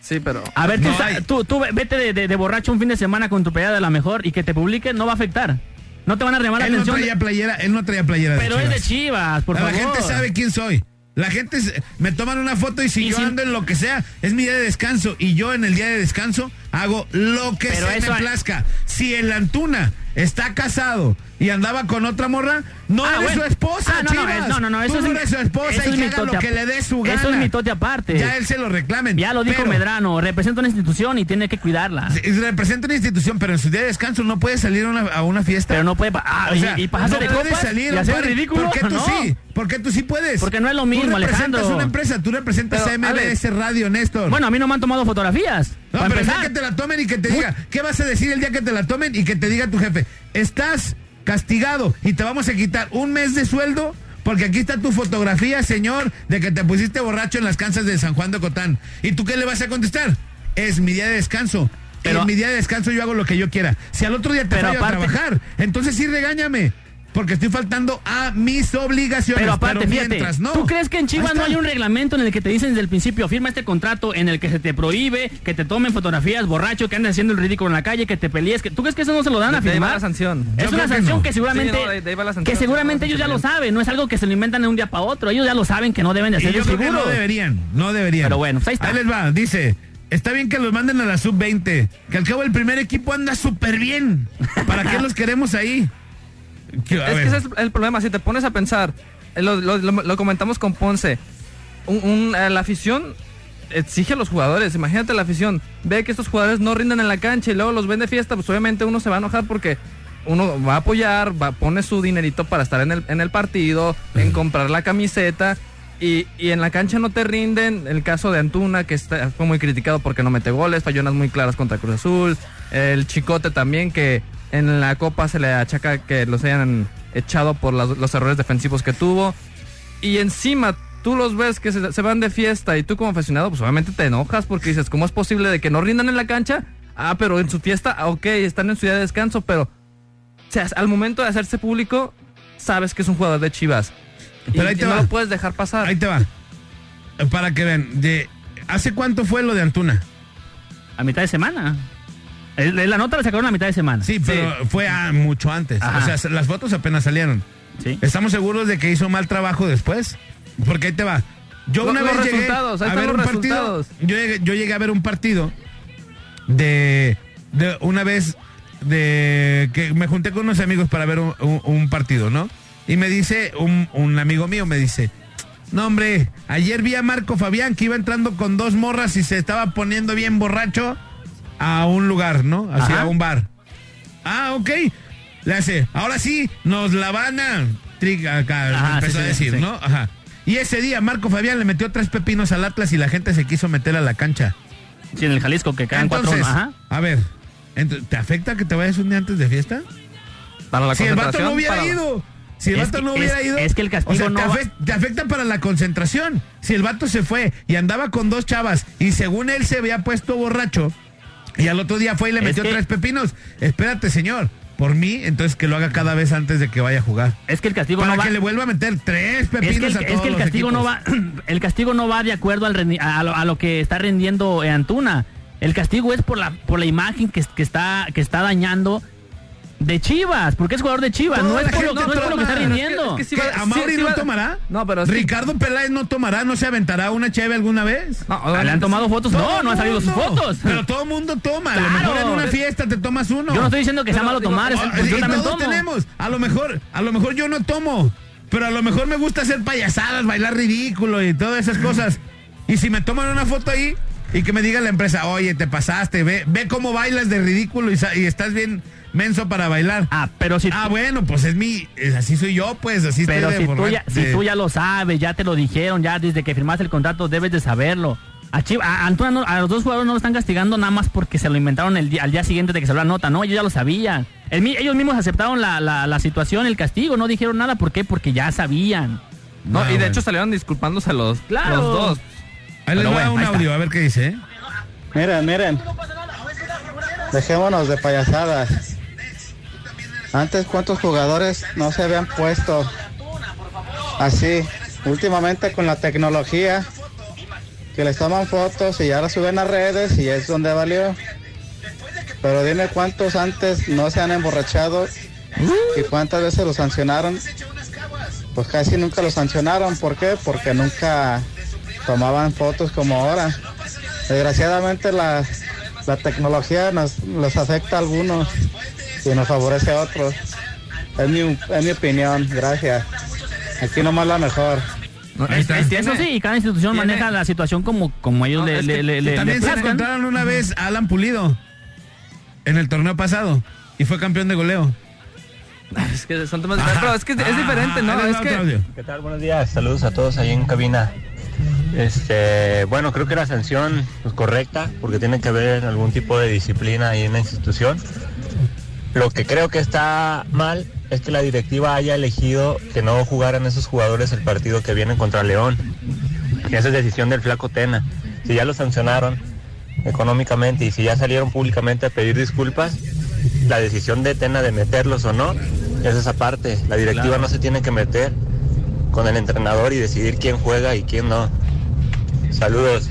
D: Sí, pero...
C: A ver, tú,
B: No
C: tú, tú vete de, de- de borracho un fin de semana con tu playera de la mejor y que te publiquen, no va a afectar. No te van a llamar la
B: Él no
C: atención.
B: traía playera, él no traía playera
C: pero
B: de
C: es de
B: Chivas.
C: Por
B: la
C: favor.
B: gente sabe quién soy. La gente me toman una foto y si
C: Y
B: yo
C: si-
B: ando en lo que sea, es mi día de descanso. Y yo en el día de descanso hago lo que
C: Pero
B: se
C: eso
B: me
C: hay-
B: plazca. Si el Antuna está casado y andaba con otra morra, no
C: Ah,
B: eres
C: bueno.
B: su esposa,
C: Ah, no, no, es- no, no, no, eso
B: Tú
C: es
B: no
C: mi-
B: eres su esposa
C: eso
B: y
C: es
B: que
C: mi
B: haga lo que le dé su gana.
C: Eso es mi tote aparte.
B: Ya él se lo reclamen.
C: Ya lo dijo
B: Pero-
C: Medrano, representa una institución y tiene que cuidarla.
B: Representa una institución, pero en su día de descanso no puede salir a una, a una fiesta.
C: Pero no puede. Ah,
B: O
C: y-
B: sea,
C: y, pasarse
B: no
C: de
B: puedes
C: copas
B: salir
C: y hacer ridículo.
B: ¿Por qué tú
C: no.
B: sí? ¿Por qué tú sí puedes?
C: Porque no es lo mismo,
B: Tú representas
C: Alejandro.
B: una empresa, tú representas
D: Pero,
B: a MBS Radio, Néstor.
C: Bueno, a mí no me han tomado fotografías.
B: no, pero
C: empezar.
B: que te la tomen y que te diga, ¿qué vas a decir el día que te la tomen y que te diga tu jefe? Estás castigado y te vamos a quitar un mes de sueldo porque aquí está tu fotografía, señor, de que te pusiste borracho en las cansas de San Juan de Cotán. ¿Y tú qué le vas a contestar? Es mi día de descanso.
C: Pero-
B: en mi día de descanso yo hago lo que yo quiera. Si al otro día te
C: aparte-
B: a trabajar, entonces sí regáñame. Porque estoy faltando a mis obligaciones.
C: Pero aparte,
B: mientras no.
C: ¿tú crees que en Chivas
B: Ahí
C: no hay un reglamento en el que te dicen desde el principio, firma este contrato en el que se te prohíbe que te tomen fotografías borracho, que andes haciendo el ridículo en la calle, que te pelees? Que, ¿Tú crees que eso no se lo dan a
D: De ahí va
C: firmar?
D: la sanción.
C: Es
B: Yo
C: una
B: que
C: sanción
B: no.
C: que seguramente,
D: Sí, no, de- de ahí va la sanción.
C: que seguramente ellos ya lo saben, no es algo que se lo inventan de un día para otro, ellos ya lo saben que no deben de hacer seguro.
B: no deberían, no deberían.
C: Pero bueno, pues ahí está.
B: les va, dice, está bien que los manden a la sub-20, que al cabo el primer equipo anda súper bien. ¿Para qué los queremos ahí? Que-
D: Es que ese es el problema, si te pones a pensar, eh, lo, lo- lo- lo comentamos con Ponce, un- un- eh, la afición exige a los jugadores, imagínate la afición, ve que estos jugadores no rinden en la cancha y luego los ven de fiesta, pues obviamente uno se va a enojar porque uno va a apoyar, va, pone su dinerito para estar en el, en el partido, en comprar la camiseta y, y en la cancha no te rinden. El caso de Antuna, que está, fue muy criticado porque no mete goles, falló unas muy claras contra Cruz Azul. El Chicote también, que en la Copa se le achaca que los hayan echado por las- los errores defensivos que tuvo. Y encima tú los ves que se, se van de fiesta y tú como aficionado, pues obviamente te enojas porque dices, ¿cómo es posible de que no rindan en la cancha? Ah, pero en su fiesta, ah, ok, están en su día de descanso, pero o sea, al momento de hacerse público, sabes que es un jugador de Chivas.
B: Pero
D: y
B: ahí te
D: no
B: va.
D: lo puedes dejar pasar.
B: Ahí te va. Para que vean, de, ¿hace cuánto fue lo de Antuna?
C: A mitad de semana. El- La nota la sacaron a mitad de semana.
B: Sí, pero fue mucho antes.
C: Ajá.
B: O sea, las fotos apenas salieron.
C: Sí.
B: ¿Estamos seguros de que hizo mal trabajo después? Porque ahí te va. Yo una
D: los
B: vez llegué a ver un partido. Yo llegué, yo llegué a ver un partido de, de una vez de que me junté con unos amigos para ver un, un- un partido, ¿no? Y me dice un, un amigo mío, me dice, no hombre, ayer vi a Marco Fabián que iba entrando con dos morras y se estaba poniendo bien borracho a un lugar, ¿no? Así
C: Ajá.
B: a un bar. Ah, ok. Le hace, ahora sí, nos la van a... Acá empezó
C: sí,
B: a decir,
C: sí.
B: ¿no? Ajá. Y ese día Marco Fabián le metió tres pepinos al Atlas y la gente se quiso meter a la cancha.
C: Sí, en el Jalisco que cuatro.
B: Entonces,
C: Ajá.
B: a ver, ¿te afecta que te vayas un día antes de fiesta?
D: Para la
B: si el vato no hubiera
D: para-
B: ido. Si el
C: Es
B: vato
C: que-
B: no hubiera
C: es-
B: ido.
C: es que el castigo
B: o sea,
C: no
B: te,
C: va-
B: te afecta para la concentración. Si el vato se fue y andaba con dos chavas y según él se había puesto borracho y al otro día fue y le
C: Es
B: metió
C: que-
B: tres pepinos. Espérate, señor. Por mí, entonces que lo haga cada vez antes de que vaya a jugar.
C: Es que el castigo
B: Para
C: no va.
B: que le vuelva a meter tres
C: Es que,
B: pepinos
C: el,
B: a
C: es que el castigo no va el castigo no va de acuerdo al rendi- a, lo, a lo que está rendiendo Antuna. El castigo es por la por la imagen que, que está que está dañando de Chivas, porque es jugador de Chivas, no es por lo,
B: gente
C: no es por lo que está rindiendo.
D: Es que sí
B: ¿Qué?
D: va-
B: ¿A Mauri
D: sí- sí
B: no
D: va-
B: tomará?
D: No, pero que-
B: Ricardo Peláez no tomará, no se aventará una cheve alguna vez.
D: No,
C: Ah, ¿Le han tomado fotos? No, no han salido sus fotos.
B: Pero todo mundo toma. A lo
C: Claro.
B: mejor en una fiesta te tomas uno.
C: Yo no estoy diciendo que sea malo
D: digo,
C: tomar, es- pues yo
B: y
C: también
B: todos
C: tomo.
B: tenemos. A lo mejor, a lo mejor yo no tomo. Pero a lo mejor me gusta hacer payasadas, bailar ridículo y todas esas cosas. Y si me toman una foto ahí y que me diga la empresa, oye, te pasaste, ve, ve cómo bailas de ridículo y estás bien menso para bailar.
C: Ah, pero si
B: Ah, bueno, pues es mi, es- así soy yo, pues, así
C: Pero
B: estoy de
C: si tú, ya, si tú ya lo sabes, ya te lo dijeron, ya desde que firmaste el contrato debes de saberlo. A, Chiv- a Antuna no- a los dos jugadores no lo están castigando nada más porque se lo inventaron el día- al día siguiente de que salió la nota, no, ellos ya lo sabían. El ellos mismos aceptaron la, la- la situación, el castigo, no dijeron nada, ¿por qué? Porque ya sabían.
D: No,
B: Ah,
D: y de
B: bueno.
D: hecho salieron disculpándose los,
C: Claro.
D: los dos.
B: Ahí les
C: bueno,
B: un
C: ahí está.
B: audio, a ver qué dice. ¿eh?
F: Miren, miren. Dejémonos de payasadas. Antes, ¿cuántos jugadores no se habían puesto así? Últimamente con la tecnología, que les toman fotos y ya las suben a redes y es donde valió. Pero dime cuántos antes no se han emborrachado y cuántas veces los sancionaron. Pues casi nunca los sancionaron. ¿Por qué? Porque nunca tomaban fotos como ahora. Desgraciadamente la, la tecnología nos, nos afecta a algunos y nos favorece a otros. Es mi, es mi opinión, gracias. Aquí nomás la mejor.
D: Es-
C: Eso sí, y cada institución
D: tiene-
C: maneja la situación como, como ellos
D: No,
C: le, le,
D: que
C: le- le-
B: También
C: le
B: se encontraron una vez a Alan Pulido en el torneo pasado y fue campeón de goleo.
D: Es que son temas. Pero es que es diferente, ¿no? Es que.
G: ¿Qué tal? Buenos días. Saludos a todos ahí en cabina. Este, bueno, creo que la sanción es correcta porque tiene que haber algún tipo de disciplina ahí en la institución. Lo que creo que está mal es que la directiva haya elegido que no jugaran esos jugadores el partido que viene contra León. Y esa es decisión del flaco Tena. Si ya lo sancionaron económicamente y si ya salieron públicamente a pedir disculpas, la decisión de Tena de meterlos o no es esa parte. La directiva no se tiene que meter con el entrenador y decidir quién juega y quién no. Saludos.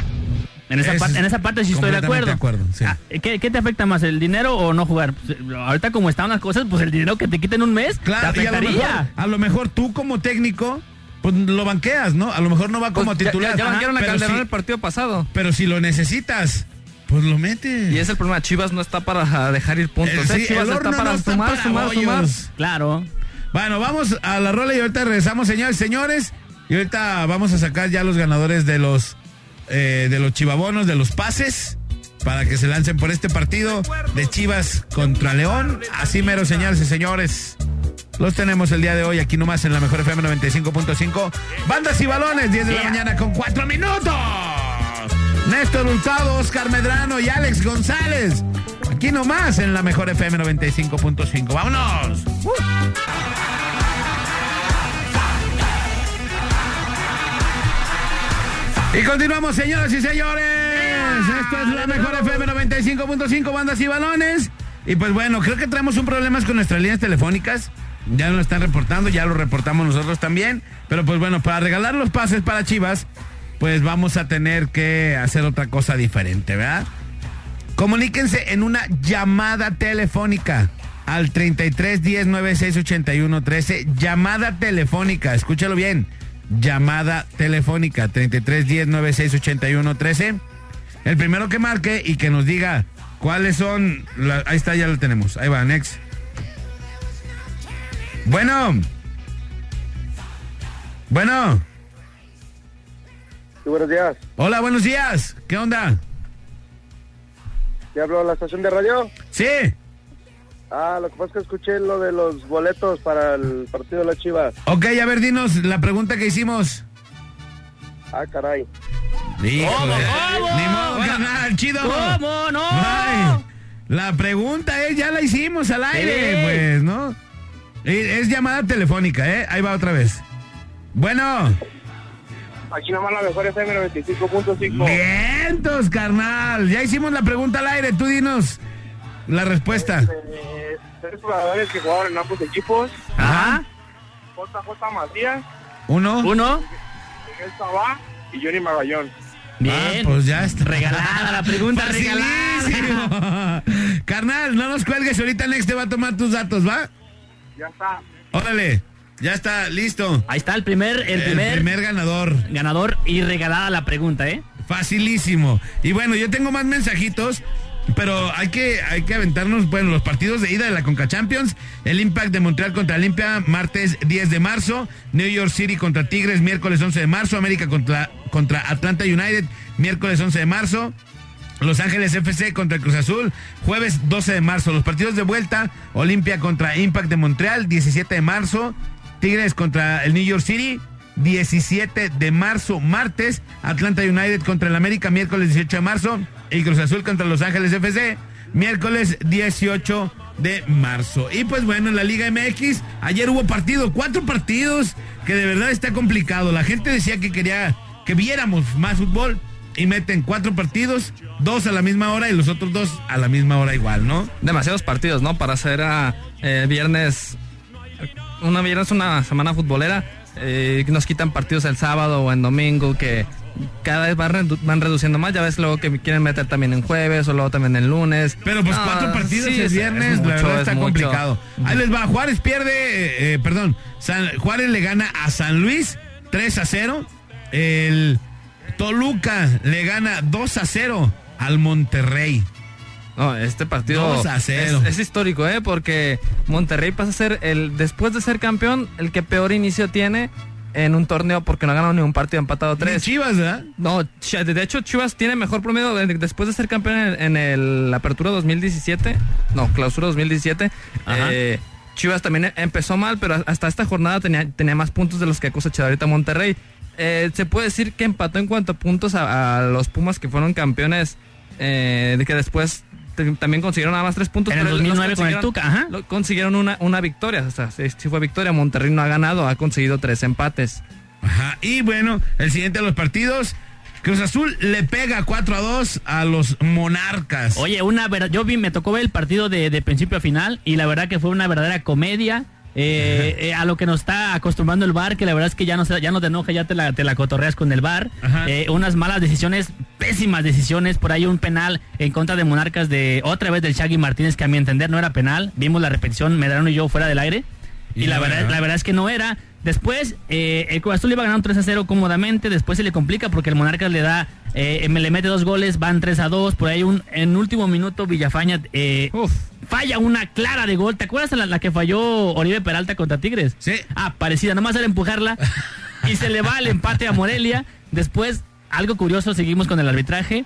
C: En esa,
B: Es
C: parte, en esa parte sí estoy de acuerdo.
B: de acuerdo, sí.
C: Ah, ¿qué, qué te afecta más, el dinero o no jugar? Pues, ahorita como están las cosas, pues el dinero que te quiten un mes
B: Claro,
C: te
B: y a lo, mejor, a lo mejor tú como técnico, pues lo banqueas, ¿no? A lo mejor no va como
D: pues,
B: titular.
D: Ya, ya banquearon a
B: pero,
D: Calderón
B: si,
D: el partido pasado.
B: pero si lo necesitas, pues lo metes.
D: Y es el problema. Chivas no está para dejar ir puntos.
B: Eh,
D: ¿eh?
B: sí,
D: Chivas
B: el
D: está para
B: no está
D: sumar,
B: para
D: sumar, sumar.
C: Claro.
B: Bueno, vamos a la rola y ahorita regresamos, señores, señores. Y ahorita vamos a sacar ya los ganadores de los eh, de los chivabonos, de los pases, para que se lancen por este partido de Chivas contra León. Así mero, señores y señores. Los tenemos el día de hoy aquí nomás en la mejor FM 95.5. Bandas y balones, 10 de la mañana con 4 minutos. Néstor Hurtado, Oscar Medrano y Alex González. Aquí nomás en la mejor FM 95.5. ¡Vámonos! ¡Uh! Y continuamos, señoras y señores. Esto es la mejor FM 95.5, bandas y balones. Y pues bueno, creo que traemos un problema con nuestras líneas telefónicas. Ya lo están reportando, ya lo reportamos nosotros también. Pero pues bueno, para regalar los pases para Chivas, pues vamos a tener que hacer otra cosa diferente, ¿verdad? Comuníquense en una llamada telefónica al 33 10 96 81 13. Llamada telefónica, escúchalo bien. Llamada telefónica 33 10 96 81 13. El primero que marque y que nos diga cuáles son. la- ahí está, ya lo tenemos. Ahí va, next. Bueno. Bueno.
H: Sí, buenos días.
B: Hola, buenos días. ¿Qué onda?
H: ¿Ya habló la estación de radio?
B: Sí.
H: Ah, lo que pasa es que escuché lo de los boletos para el partido de la Chivas.
B: Ok, a ver, dinos la pregunta que hicimos.
H: Ah, caray.
B: Híjole.
C: ¿Cómo?
B: Ni modo, carnal, chido.
C: ¿Cómo no?
B: Ay, la pregunta es, ya la hicimos al aire,
C: Sí.
B: pues, ¿no? Es llamada telefónica, ¿eh? Ahí va otra vez. Bueno,
H: Aquí nomás la mejor FM 95.5.
B: vientos, carnal. Ya hicimos la pregunta al aire, tú dinos la respuesta.
H: Eh, tres jugadores que jugaron en ambos equipos.
B: Ajá.
H: JJ Macías,
B: Uno.
C: Uno.
H: Miguel Sabá y Johnny Magallón.
C: Bien.
B: Ah, pues ya está.
C: Regalada la pregunta, regalada.
B: Carnal, no nos cuelgues, ahorita Next te va a tomar tus datos, ¿va?
H: Ya está.
B: Órale, ya está, listo.
C: Ahí está el primer, el primer,
B: ganador.
C: ganador y regalada la pregunta, ¿eh?
B: Facilísimo. Y bueno, yo tengo más mensajitos, pero hay que, hay que aventarnos, bueno, los partidos de ida de la Conca Champions. El Impact de Montreal contra Olimpia, martes 10 de marzo. New York City contra Tigres, miércoles 11 de marzo. América contra, contra Atlanta United, miércoles 11 de marzo. Los Ángeles FC contra el Cruz Azul, jueves 12 de marzo. Los partidos de vuelta, Olimpia contra Impact de Montreal, 17 de marzo. Tigres contra el New York City, 17 de marzo, martes. Atlanta United contra el América, miércoles 18 de marzo. Y Cruz Azul contra Los Ángeles FC, miércoles 18 de marzo. Y pues bueno, en la Liga MX, ayer hubo partido, cuatro partidos, que de verdad está complicado. La gente decía que quería que viéramos más fútbol y meten cuatro partidos, dos a la misma hora y los otros dos a la misma hora igual, ¿no?
D: Demasiados partidos, ¿no? Para hacer a viernes, una viernes, una semana futbolera. eh, nos quitan partidos el sábado o en domingo que cada vez van, redu- van reduciendo más. Ya ves luego que quieren meter también en jueves o luego también en lunes.
B: Pero pues
D: No,
B: cuatro partidos
D: sí,
B: el
D: es-
B: viernes,
D: es
B: la verdad
D: es
B: está
D: mucho.
B: complicado. Ahí les va, Juárez pierde, eh, eh, perdón, San- Juárez le gana a San Luis 3 a 0. El Toluca le gana 2 a 0 al Monterrey.
D: No, este partido
B: a.
D: Es, es histórico, ¿eh? Porque Monterrey pasa a ser el, después de ser campeón, el que peor inicio tiene en un torneo porque no ha ganado ni un partido, ha empatado
B: Tres. Chivas, ¿verdad?
D: No, de hecho Chivas tiene mejor promedio de- después de ser campeón en, en el Apertura 2017, no, Clausura 2017.
C: Ajá.
D: eh, Chivas también empezó mal, pero hasta esta jornada tenía, tenía más puntos de los que ha cosechado ahorita Monterrey. Eh, se puede decir que empató en cuanto a puntos a, a los Pumas que fueron campeones, eh, de que después también consiguieron nada más tres puntos.
C: En el
D: pero los
C: 2009 con el
D: consiguieron-
C: Tuca, ajá.
D: lo- consiguieron una, una victoria, o sea, sí, sí fue victoria. Monterrey no ha ganado, ha conseguido tres empates.
B: Ajá. Y bueno, el siguiente de los partidos, Cruz Azul le pega 4 a 2 a los Monarcas.
C: Oye, una verdad, yo vi, me tocó ver el partido de, de principio a final y la verdad que fue una verdadera comedia. Eh, eh, a lo que nos está acostumbrando el bar, que la verdad es que ya no, ya no te enoja, ya te la, te la cotorreas con el bar. Eh, unas malas decisiones, pésimas decisiones. Por ahí un penal en contra de Monarcas de otra vez del Shaggy Martínez, que a mi entender no era penal. Vimos la repetición, Medrano y yo fuera del aire. Y,
B: Y
C: la, verdad, la verdad es que no era. Después, eh, el Cruz Azul iba ganando 3 a 0 cómodamente. Después se le complica porque el Monarcas le da, eh, me le mete dos goles, van 3 a 2. Por ahí un, en último minuto Villafaña eh,
D: Uf.
C: falla una clara de gol. ¿Te acuerdas la, la que falló Oribe Peralta contra Tigres?
B: Sí.
C: Ah, parecida, nomás era empujarla. y se le va el empate a Morelia. Después, algo curioso, seguimos con el arbitraje.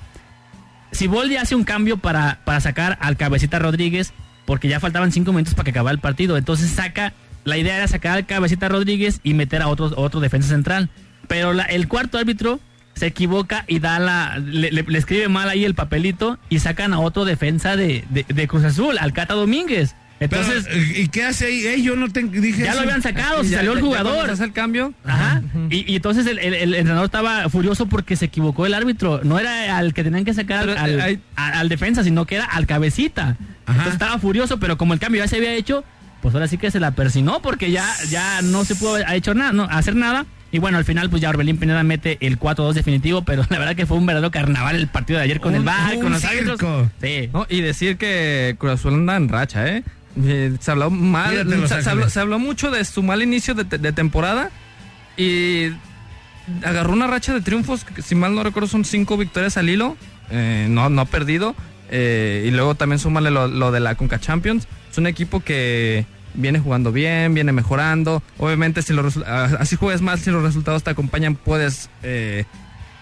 C: Siboldi hace un cambio para, para sacar al cabecita Rodríguez, porque ya faltaban cinco minutos para que acabara el partido. Entonces saca la idea era sacar al cabecita Rodríguez y meter a otro, otro defensa central. Pero la- el cuarto árbitro se equivoca y da la, le, le- le escribe mal ahí el papelito y sacan a otro defensa de, de- de Cruz Azul, al Cata Domínguez. Entonces,
B: Pero, ¿Y qué hace ahí? Eh, yo no te dije
C: ya
B: eso.
C: lo habían sacado, se
D: Ya-
C: salió el jugador.
D: hace el cambio.
C: Ajá. Y, y entonces el, el- el entrenador estaba furioso porque se equivocó el árbitro. No era al que tenían que sacar al,
D: Pero,
C: al-
D: eh, hay-
C: al defensa, sino que era al cabecita. Entonces estaba furioso, pero como el cambio ya se había hecho, pues ahora sí que se la persinó porque ya, ya no se pudo ha hecho nada, no, hacer nada. Y bueno, al final pues ya Orbelín Pineda mete el 4-2 definitivo, pero la verdad que fue un verdadero carnaval el partido de ayer con
B: Un-
C: el
B: un
C: con los árbitros. Sí.
D: ¿no? Y decir que Cruz Azul anda en racha, ¿eh? Eh, Se habló mal, se, se habló,
B: Ángeles.
D: se habló mucho de su mal inicio de temporada y agarró una racha de triunfos, que, si mal no recuerdo son cinco victorias al hilo, eh, no, no ha perdido, eh, y luego también súmale lo, lo de la Conca Champions, es un equipo que viene jugando bien, viene mejorando, obviamente si los, así juegas mal, si los resultados te acompañan puedes eh,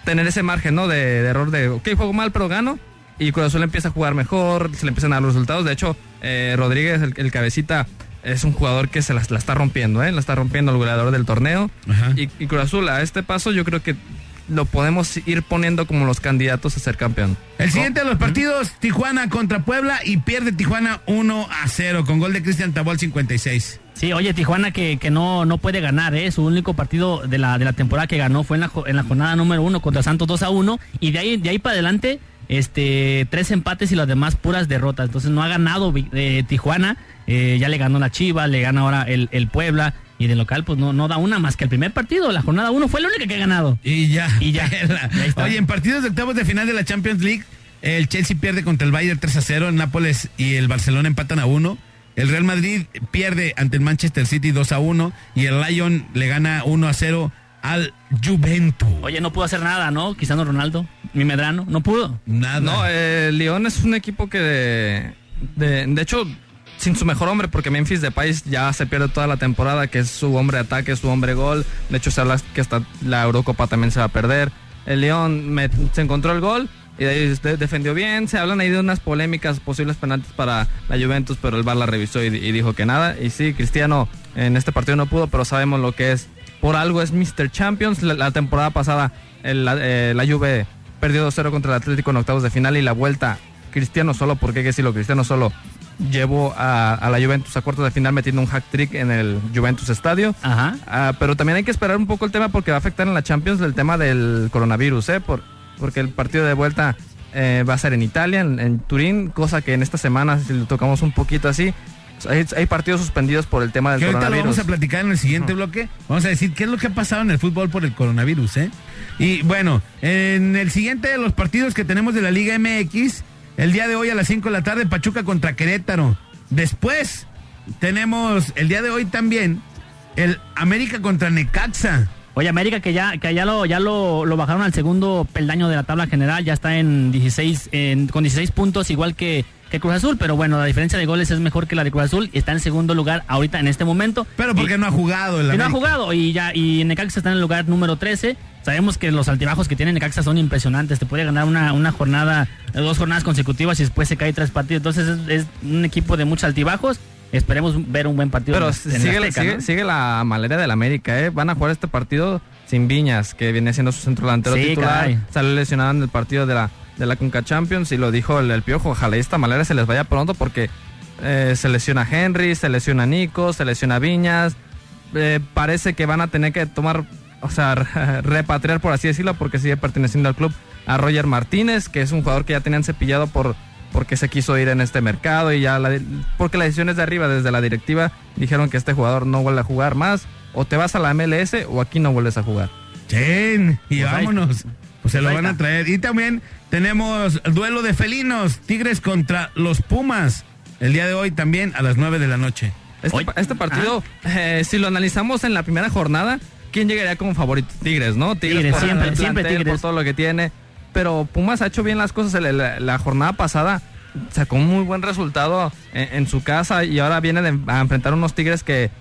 D: tener ese margen ¿no? de, de error de, ok, juego mal pero gano, y Cruz Azul empieza a jugar mejor, se le empiezan a dar los resultados. De hecho, eh, Rodríguez, el, el cabecita, es un jugador que se la, la está rompiendo, ¿eh? La está rompiendo el goleador del torneo.
B: Ajá.
D: Y, y Cruz Azul, a este paso, yo creo que lo podemos ir poniendo como los candidatos a ser campeón.
B: El siguiente de los partidos, Tijuana contra Puebla y pierde Tijuana 1 a 0 con gol de Cristian Tabol 56.
C: Sí, oye, Tijuana que, que no, no puede ganar, ¿eh? Su único partido de la, de la temporada que ganó fue en la, en la jornada número uno contra Santos 2 a 1. Y de ahí, de ahí para adelante, este, tres empates y las demás puras derrotas. Entonces no ha ganado eh, Tijuana. eh, ya le ganó la Chiva, le gana ahora el, el Puebla. Y de local, pues no, no da una más que el primer partido. La jornada uno fue la única que ha ganado.
B: Y ya.
C: Y ya. Y.
B: Oye, en partidos de octavos de final de la Champions League, el Chelsea pierde contra el Bayern 3 a 0, el Nápoles y el Barcelona empatan a 1. El Real Madrid pierde ante el Manchester City 2 a 1 y el Lyon le gana 1 a 0 al Juventus.
C: Oye, no pudo hacer nada, ¿no? Quizás Ronaldo, mi Medrano, no pudo.
B: Nada.
D: No, eh, León es un equipo que, de, de, de hecho, sin su mejor hombre, porque Memphis Depay ya se pierde toda la temporada, que es su hombre de ataque, su hombre gol. De hecho, se habla que hasta la Eurocopa también se va a perder. El León se encontró el gol y de ahí de- defendió bien. Se hablan ahí de unas polémicas, posibles penaltis para la Juventus, pero el VAR la revisó y, dijo que nada. Y sí, Cristiano en este partido no pudo, pero sabemos lo que es. Por algo es Mr. Champions. La, temporada pasada la, eh, la Juve perdió 2-0 contra el Atlético en octavos de final y la vuelta Cristiano solo, porque hay que decirlo, Cristiano solo llevó a, a la Juventus a cuartos de final metiendo un hack trick en el Juventus Estadio.
C: Ajá.
D: Ah, pero también hay que esperar un poco el tema porque va a afectar en la Champions el tema del coronavirus, ¿eh? Por, porque el partido de vuelta eh, va a ser en Italia, en, en Turín, cosa que en esta semana, si lo tocamos un poquito así, hay, hay partidos suspendidos por el tema del
B: Que ahorita lo
D: coronavirus.
B: vamos a platicar en el siguiente bloque. Vamos a decir qué es lo que ha pasado en el fútbol por el coronavirus, ¿eh? Y bueno, en el siguiente de los partidos que tenemos de la Liga MX, el día de hoy a las 5 de la tarde, Pachuca contra Querétaro. Después tenemos el día de hoy también el América contra Necaxa.
C: Oye, América que ya, que ya lo, ya lo, lo bajaron al segundo peldaño de la tabla general, ya está en 16, en, con 16 puntos, igual que, que Cruz Azul, pero bueno, la diferencia de goles es mejor que la de Cruz Azul y está en segundo lugar ahorita en este momento.
B: Pero porque
C: Y-
B: no ha jugado el
C: y no ha jugado y ya y Necaxa está en el lugar número 13. Sabemos que los altibajos que tiene Necaxa son impresionantes. Te puede ganar una, una jornada, dos jornadas consecutivas y después se cae tres partidos. Entonces es, es un equipo de muchos altibajos. Esperemos ver un buen partido.
D: Pero
C: en- en
D: sigue,
C: Azteca,
D: sigue,
C: ¿no?
D: sigue la malera del América, ¿eh? Van a jugar este partido sin Viñas, que viene siendo su centro delantero
C: Sí,
D: titular.
C: caray.
D: Salió lesionado en el partido de la, de la Conca Champions y lo dijo el, el Piojo. Ojalá esta malera se les vaya pronto porque eh, se lesiona Henry, se lesiona Nico, se lesiona Viñas. Eh, parece que van a tener que tomar, o sea, repatriar, por así decirlo, porque sigue perteneciendo al club a Roger Martínez, que es un jugador que ya tenían cepillado por porque se quiso ir en este mercado y ya la, porque las decisiones de arriba desde la directiva dijeron que este jugador no vuelve a jugar más o te vas a la MLS o aquí no vuelves a jugar.
B: Chen, y
C: Pues
B: vámonos. Pues se lo van a traer. Y también tenemos duelo de felinos, Tigres contra los Pumas. El día de hoy también a las 9 de la noche.
D: Este, este partido, eh, si lo analizamos en la primera jornada, ¿quién llegaría como favorito? Tigres, ¿no?
C: Tigres,
D: por
C: siempre,
D: el
C: siempre Tigres.
D: Por todo lo que tiene. Pero Pumas ha hecho bien las cosas. La, la- la jornada pasada sacó un muy buen resultado en, en su casa y ahora viene de- a enfrentar unos Tigres que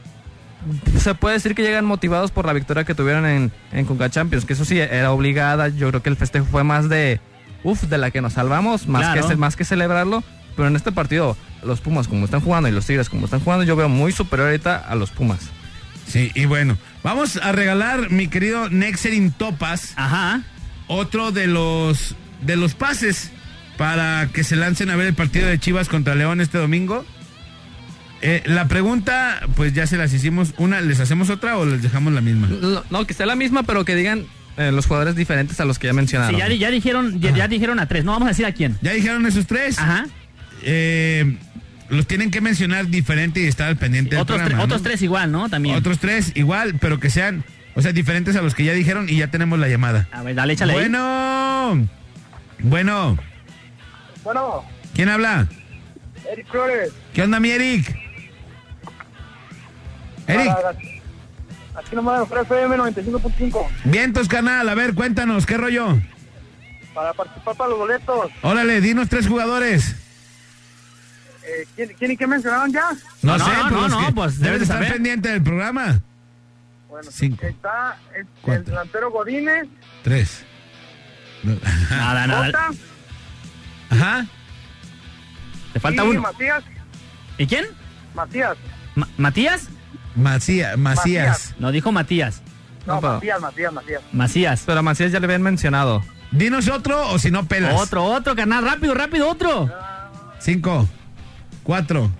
D: se puede decir que llegan motivados por la victoria que tuvieron en, en Conca Champions, que eso sí era obligada. Yo creo que el festejo fue más de, uff, de la que nos salvamos, más,
C: Claro.
D: que, más que celebrarlo. Pero en este partido, los Pumas como están jugando y los Tigres como están jugando, yo veo muy superior ahorita a los Pumas.
B: Sí, y bueno, vamos a regalar, mi querido Nexerin Topas,
C: Ajá.
B: otro de los de los pases para que se lancen a ver el partido de Chivas contra León este domingo. Eh, la pregunta, pues ya se las hicimos. Una, ¿les hacemos otra o les dejamos la misma?
D: No, no, que sea la misma, pero que digan eh, los jugadores diferentes a los que ya mencionaron.
C: Sí, ya, di- ya dijeron, ya, ya dijeron a tres. No vamos a decir a quién.
B: ¿Ya dijeron esos tres?
C: Ajá.
B: Eh, los tienen que mencionar diferente y estar al pendiente del
C: Otros, tre-
B: programa, ¿no?
C: otros tres igual, ¿no? También.
B: Otros tres igual, pero que sean, o sea, diferentes a los que ya dijeron y ya tenemos la llamada.
C: A ver, dale, échale ahí.
B: Bueno, bueno,
H: Bueno,
B: ¿quién habla?
H: Eric Flores.
B: ¿Qué onda, mi Eric? Eric,
H: Para- Aquí nomás FM 95.5
B: vientos, canal, a ver, cuéntanos, ¿qué rollo?
H: para participar para los boletos.
B: Órale, dinos tres jugadores.
H: Eh, ¿quién, ¿Quién y qué mencionaron ya?
C: No, no,
B: sé,
C: no,
B: pues
C: no, pues,
B: debes
C: de
B: estar
C: saber.
B: pendiente del programa.
H: Bueno,
B: Cinco.
H: está el, el
B: Cuatro.
H: delantero Godínez,
B: Tres.
C: Nada, nada.
H: Jota
B: Ajá.
C: Te falta
H: y
C: uno.
H: Matías.
C: ¿Y quién?
H: Matías.
C: Ma- ¿Matías?
B: Macías. Macías.
H: Macías.
C: No, dijo Matías.
H: No, Matías, Matías.
C: Macías.
D: Pero a Macías ya le habían mencionado.
B: Dinos otro o si no pelas.
C: Otro, otro, carnal. Rápido, rápido, otro.
B: Cinco, cuatro,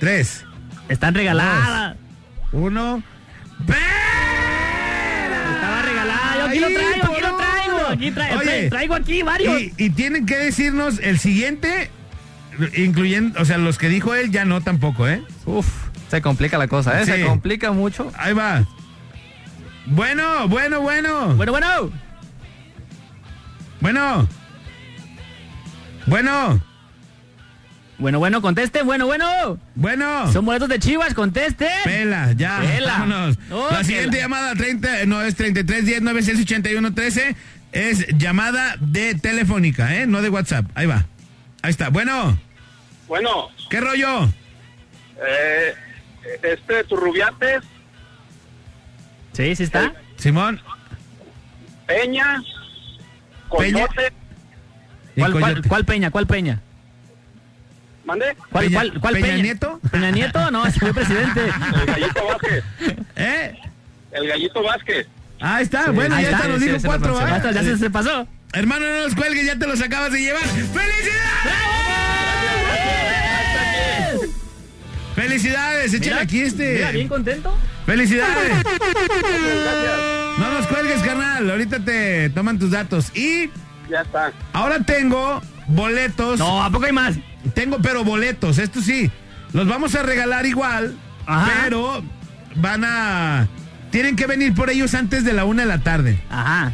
B: tres,
C: Están regaladas.
B: uno.
C: Estaba regalada. Yo aquí lo traigo, aquí lo traigo. Aquí traigo,
B: Oye,
C: traigo aquí varios.
B: Y, y tienen que decirnos el siguiente, incluyendo, o sea, los que dijo él ya no tampoco, ¿eh?
D: Uf, se complica la cosa, ¿eh?
B: Sí.
D: Se complica mucho.
B: Ahí va. Bueno, bueno, bueno.
C: Bueno, bueno.
B: Bueno. Bueno.
C: Bueno, bueno, conteste. Bueno, bueno.
B: Bueno.
C: Son boletos de Chivas, conteste.
B: Pela, ya.
C: Pela.
B: Vámonos.
C: Oh,
B: la siguiente
C: la-
B: llamada 30, no es 33 10 96 81 13 es llamada de telefónica, ¿eh? No de WhatsApp. Ahí va. Ahí está. Bueno,
H: Bueno,
B: ¿qué rollo?
H: eh, este Turrubiates,
C: Sí, sí está.
B: Simón.
H: Peña,
B: Peña.
H: Coyote,
C: ¿Cuál, cuál,
B: Coyote.
C: cuál peña? ¿Cuál peña?
H: ¿mande?
C: ¿Cuál,
B: Peña-
C: cuál, cuál
B: Peña
C: peña?
B: Nieto?
C: ¿Peña Nieto? No, ese fue presidente.
H: El Gallito Vázquez,
B: ¿Eh?
H: el Gallito Vázquez.
B: Ahí está. bueno,
C: ahí
B: ya
C: está.
D: Sí, sí, se lo
B: cuatro.
C: Ya,
B: ¿va?
C: está, ya se, se pasó.
B: Hermano, no los cuelgues, ya te los acabas de llevar. ¡Felicidades! ¡Felicidades! Échale
C: Mira,
B: aquí este.
C: Mira, bien contento.
B: ¡Felicidades! No nos cuelgues, carnal. Ahorita te toman tus datos. Y
H: Ya está.
B: ahora tengo boletos.
C: No, ¿a poco hay más?
B: Tengo, pero boletos. Esto sí. Los vamos a regalar igual.
C: Ajá.
B: Pero van a. Tienen que venir por ellos antes de la una de la tarde.
C: Ajá.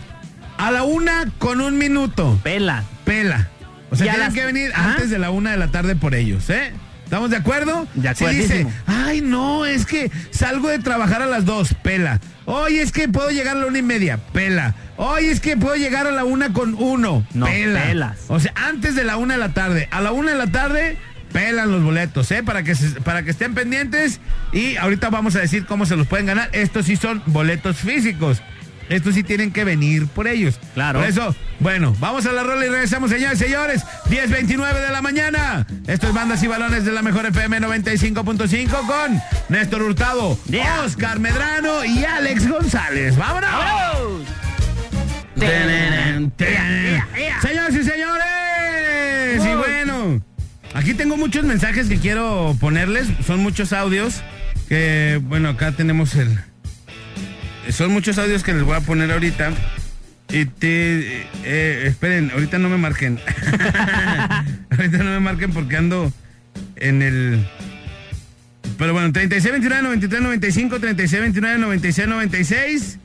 B: A la una con un minuto.
C: Pela.
B: Pela. O sea, tienen
C: las-
B: que venir
C: Ajá.
B: antes de la una de la tarde por ellos, ¿eh? ¿Estamos de acuerdo?
C: De
B: Si dice, ay, no, es que salgo de trabajar a las dos, pela. Hoy es que puedo llegar a la una y media, pela. Hoy es que puedo llegar a la una con uno,
C: No,
B: pela.
C: pelas.
B: O sea, antes de la una de la tarde. A la una de la tarde, pelan los boletos, ¿eh? Para que, se- para que estén pendientes. Y ahorita vamos a decir cómo se los pueden ganar. Estos sí son boletos físicos. Estos sí tienen que venir por ellos.
C: Claro.
B: Por eso, bueno, vamos a la rola y regresamos, señores, señores. 10.29 de la mañana. Esto es Bandas y Balones de la Mejor FM 95.5 con Néstor Hurtado,
C: Yeah.
B: Oscar Medrano y Alex González. ¡Vámonos! Señoras y señores, y bueno, aquí tengo muchos mensajes que quiero ponerles, son muchos audios que, bueno, acá tenemos el... Son muchos audios que les voy a poner ahorita. Y te... eh, esperen, ahorita no me marquen. ahorita no me marquen porque ando en el... Pero bueno, 36, 29, 93, 95, 36, 29, 96, 96.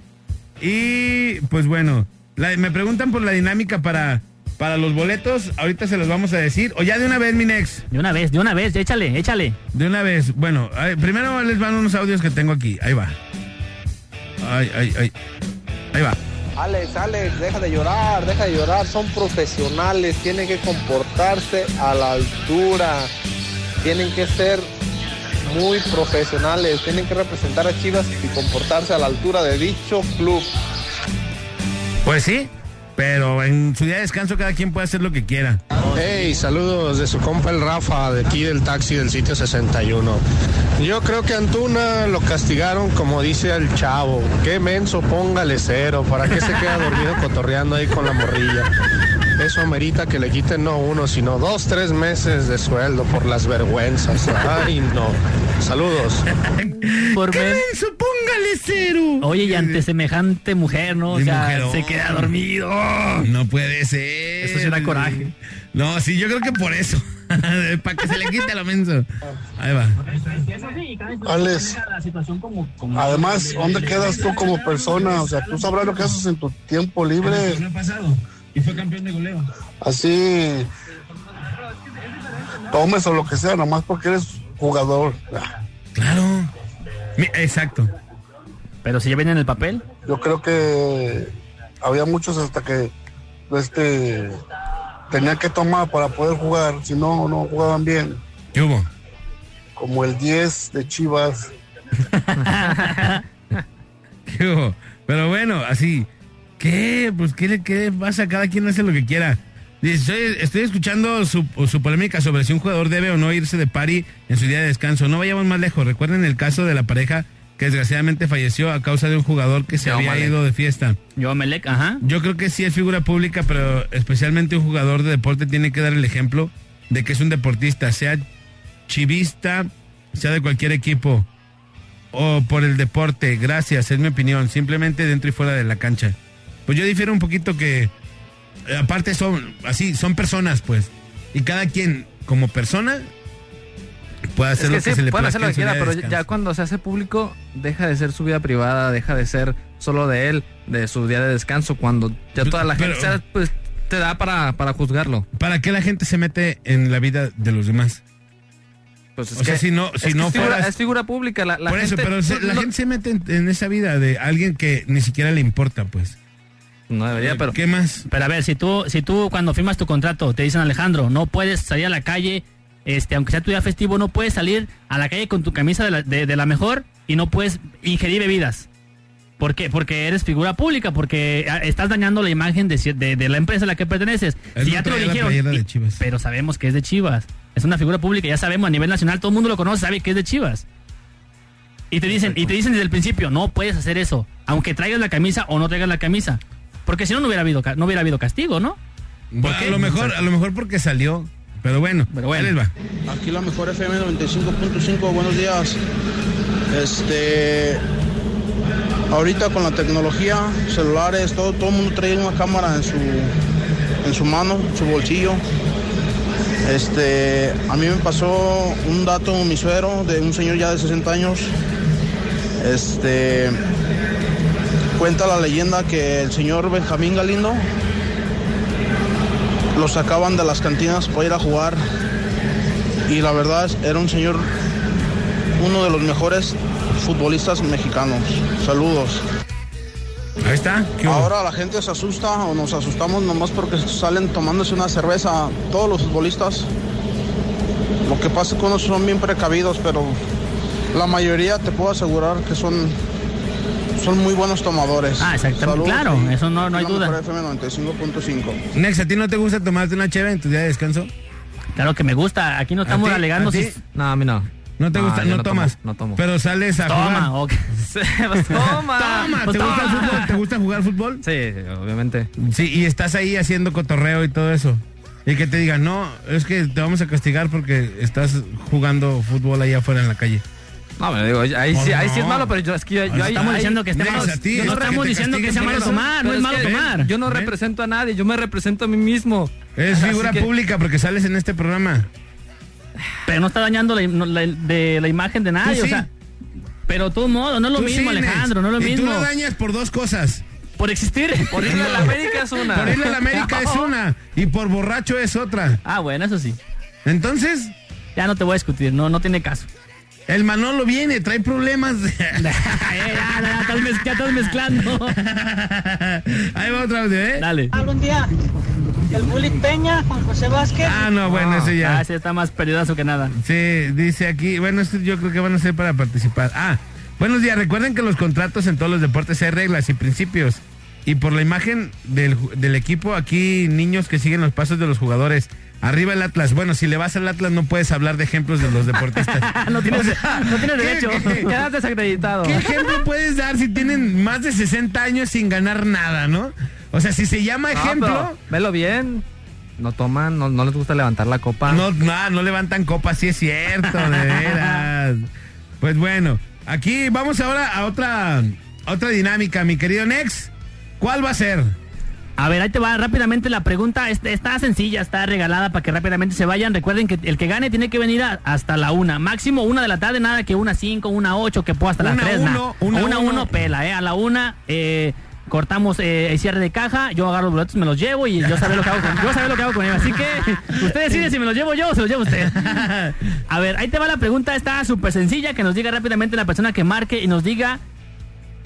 B: Y pues bueno, la- me preguntan por la dinámica para, para los boletos. Ahorita se los vamos a decir. O ya de una vez, mi nex.
C: De una vez, de una vez, échale, échale.
B: De una vez. Bueno, primero les van unos audios que tengo aquí. Ahí va. Ay, ay, ay. Ahí va.
I: Alex, Alex, deja de llorar, deja de llorar, son profesionales, tienen que comportarse a la altura, tienen que ser muy profesionales, tienen que representar a Chivas y comportarse a la altura de dicho club.
B: Pues sí, pero en su día de descanso cada quien puede hacer lo que quiera.
J: Hey, saludos de su compa el Rafa, de aquí del taxi del sitio 61. Yo creo que Antuna lo castigaron como dice el chavo. Qué menso, póngale cero. ¿Para qué se queda dormido cotorreando ahí con la morrilla? Eso amerita que le quiten no uno, sino dos, tres meses de sueldo por las vergüenzas. Ay, no. Saludos.
C: Por
B: ¿Qué? Póngale cero.
C: Oye, y ante semejante mujer, ¿no? O sea,
B: mujerón.
C: se queda dormido.
B: No puede ser.
C: Eso sí da coraje.
B: No, sí, yo creo que por eso. Para que se le quite lo menso. Ahí va.
K: Alex, además, ¿dónde quedas tú como persona? O sea, tú sabrás lo que haces en tu tiempo libre.
B: Y fue campeón de goleo.
K: Así, tomes o lo que sea, nomás porque eres jugador.
B: Claro. Exacto.
C: Pero si ya viene en el papel.
K: Yo creo que había muchos hasta que este tenían que tomar para poder jugar, si no, no jugaban bien.
B: ¿Qué hubo?
K: Como el 10 de Chivas.
B: ¿Qué hubo? Pero bueno, así. ¿Qué? Pues, ¿qué, le- qué pasa? Cada quien hace lo que quiera. Estoy, estoy escuchando su, su polémica sobre si un jugador debe o no irse de party en su día de descanso. No vayamos más lejos. Recuerden el caso de la pareja que desgraciadamente falleció a causa de un jugador que se había
C: Malek.
B: ido de fiesta.
C: Yo Melec, ajá.
B: Yo creo que sí es figura pública, pero especialmente un jugador de deporte tiene que dar el ejemplo de que es un deportista, sea chivista, sea de cualquier equipo o por el deporte. Gracias, es mi opinión, simplemente dentro y fuera de la cancha. Pues yo difiero un poquito que eh, aparte son así, son personas, pues, y cada quien como persona puede hacer
D: Es que
B: lo que
D: sí,
B: se le plazca
D: hacer lo que quiera,
B: de
D: pero
B: descanso.
D: ya cuando se hace público, deja de ser su vida privada, deja de ser solo de él, de su día de descanso, cuando ya toda la gente
B: Pero-
D: sea, pues, te da para, para juzgarlo.
B: ¿Para qué la gente se mete en la vida de los demás?
D: Pues es
B: O sea,
D: que-
B: si no- si
D: es
B: no
D: es figura,
B: fueras-
D: es figura pública. La, la
B: Por eso,
D: gente-
B: pero se- la
D: no-
B: gente se mete en, en esa vida de alguien que ni siquiera le importa, pues.
D: No debería, pero...
B: ¿Qué más?
C: Pero a ver, si tú, si tú cuando firmas tu contrato te dicen Alejandro, no puedes salir a la calle, este, aunque sea tu día festivo, no puedes salir a la calle con tu camisa de la, de- de la mejor y no puedes ingerir bebidas. ¿Por qué? Porque eres figura pública, porque ah, estás dañando la imagen de, de- de la empresa a la que perteneces.
B: Él
C: si
B: no
C: ya te lo dijeron, y- pero sabemos que es de Chivas. Es una figura pública, ya sabemos a nivel nacional, todo el mundo lo conoce, sabe que es de Chivas. Y te dicen, y te dicen desde el principio, no puedes hacer eso, aunque traigas la camisa o no traigas la camisa. Porque si no, no hubiera habido, no hubiera habido castigo, ¿no?
B: Bueno, a lo mejor, a lo mejor porque salió. Pero bueno,
C: Pero bueno.
B: les va.
L: Aquí la mejor FM 95.5, buenos días. Este, ahorita con la tecnología, celulares, todo, todo el mundo trae una cámara en su, en su mano, en su bolsillo. Este, a mí me pasó un dato, mi suero, de un señor ya de 60 años. Este, cuenta la leyenda que el señor Benjamín Galindo lo sacaban de las cantinas para ir a jugar y la verdad era un señor, uno de los mejores futbolistas mexicanos. Saludos.
B: Ahí está.
L: Ahora la gente se asusta o nos asustamos nomás porque salen tomándose una cerveza. Todos los futbolistas. Lo que pasa es que unos son bien precavidos, pero la mayoría te puedo asegurar que son, son muy buenos tomadores.
C: Ah, exactamente, claro, eso no- no hay duda.
L: FM 95.5.
B: Nex, ¿a ti no te gusta tomarte una cheve en tu día de descanso?
C: Claro que me gusta, aquí no estamos
B: ti?
C: alegando
B: ¿A ti?
C: si...
D: No, a mí no.
B: ¿No te
D: No,
B: gusta? No,
D: tomo,
B: tomas.
D: no tomo.
B: Pero sales a
C: Toma,
B: jugar.
C: ok.
D: Pues toma.
B: Toma,
C: Pues
B: ¿te gusta el fútbol? ¿Te gusta jugar fútbol?
D: Sí, sí, obviamente.
B: Sí, y estás ahí haciendo cotorreo y todo eso. Y que te digan, no, es que te vamos a castigar porque estás jugando fútbol allá afuera en la calle.
D: No, me digo, ahí sí, ahí sí es malo, pero yo es que yo, yo ahí-
C: estamos
D: ahí-
C: diciendo que esté malo.
B: ti,
C: no
B: que
C: estamos diciendo que sea malo tomar, no es malo
D: que
C: tomar.
D: Yo no
B: ¿Ven?
D: represento a nadie, yo me represento a mí mismo.
B: Es
D: Así
B: figura
D: que-
B: pública porque sales en este programa.
C: Pero no está dañando la, de la imagen de nadie, o sea... Pero todo modo, no es lo
B: Tú
C: mismo,
B: sí.
C: Alejandro, no es lo
B: y
C: mismo.
B: tú lo dañas por dos cosas.
C: Por existir.
D: Por irle a la América es una.
B: Por irle a la América es una y por borracho es otra.
C: Ah, bueno, eso sí.
B: Entonces,
C: Ya no te voy a discutir, no, no tiene caso.
B: El Manolo viene, trae problemas.
C: ya, ya, ya estás, mez- ya estás mezclando.
B: Ahí va otra vez, ¿eh?
C: Dale.
M: Algún día, el Bully Peña, Juan José Vázquez.
B: Ah, no, bueno, ese ya.
C: Ah, ese está más perdidazo que nada.
B: Sí, dice aquí, bueno, esto yo creo que van a ser para participar. Ah, buenos días, recuerden que los contratos en todos los deportes hay reglas y principios. Y por la imagen del, del equipo, aquí niños que siguen los pasos de los jugadores. Arriba el Atlas. Bueno, si le vas al Atlas no puedes hablar de ejemplos de los deportistas.
C: no tienes,
B: O sea,
C: no tienes
B: ¿qué-
C: derecho.
B: qué-
C: Quedas desacreditado.
B: ¿Qué ejemplo puedes dar si tienen más de 60 años sin ganar nada, no? O sea, si se llama
D: No,
B: ejemplo,
D: pero velo bien. No toman, no, no les gusta levantar la copa.
B: no, no, no levantan copas, sí es cierto, de veras. Pues bueno, aquí vamos ahora a otra, a otra dinámica, mi querido Nex. ¿Cuál va a ser?
C: A ver, ahí te va rápidamente la pregunta. Está, está sencilla, está regalada para que rápidamente se vayan. Recuerden que el que gane tiene que venir a- hasta la una. Máximo una de la tarde, nada que una cinco, una ocho, que pueda hasta las
B: Una
C: tres.
B: uno, una
C: una
B: uno.
C: uno pela, ¿eh? A la una eh, cortamos eh, el cierre de caja. Yo agarro los boletos, me los llevo y yo sabré lo que hago con, yo sabré lo que hago con ellos. Así que usted decide si me los llevo yo o se los lleva usted. A ver, ahí te va la pregunta. Está súper sencilla. Que nos diga rápidamente la persona que marque y nos diga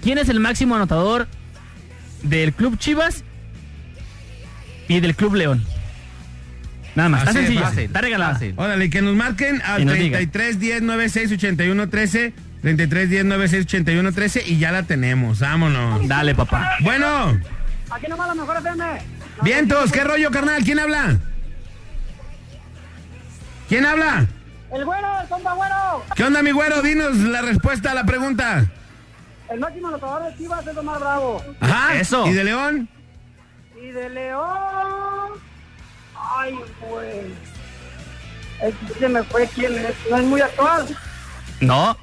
C: quién es el máximo anotador del Club Chivas y del Club León. Nada más, está sencilla,
B: fácil,
C: está regalada.
D: fácil.
B: Órale, que nos marquen al
C: Y nos diga.
B: 33 10 96 81 13. 33 10 96 81 13 y ya la tenemos. Vámonos.
C: Dale, papá.
B: Bueno,
M: Aquí nomás la mejor FM.
B: vientos, ¿qué rollo, carnal? ¿Quién habla? ¿Quién habla?
M: El güero, el compa güero.
B: ¿Qué onda, mi güero? Dinos la respuesta a la pregunta.
M: El máximo anotador de Chivas es Omar Bravo.
B: Ajá.
C: Eso.
B: ¿Y de León?
M: Y de León. Ay, güey. Se me fue quién es. No es muy actual.
C: No.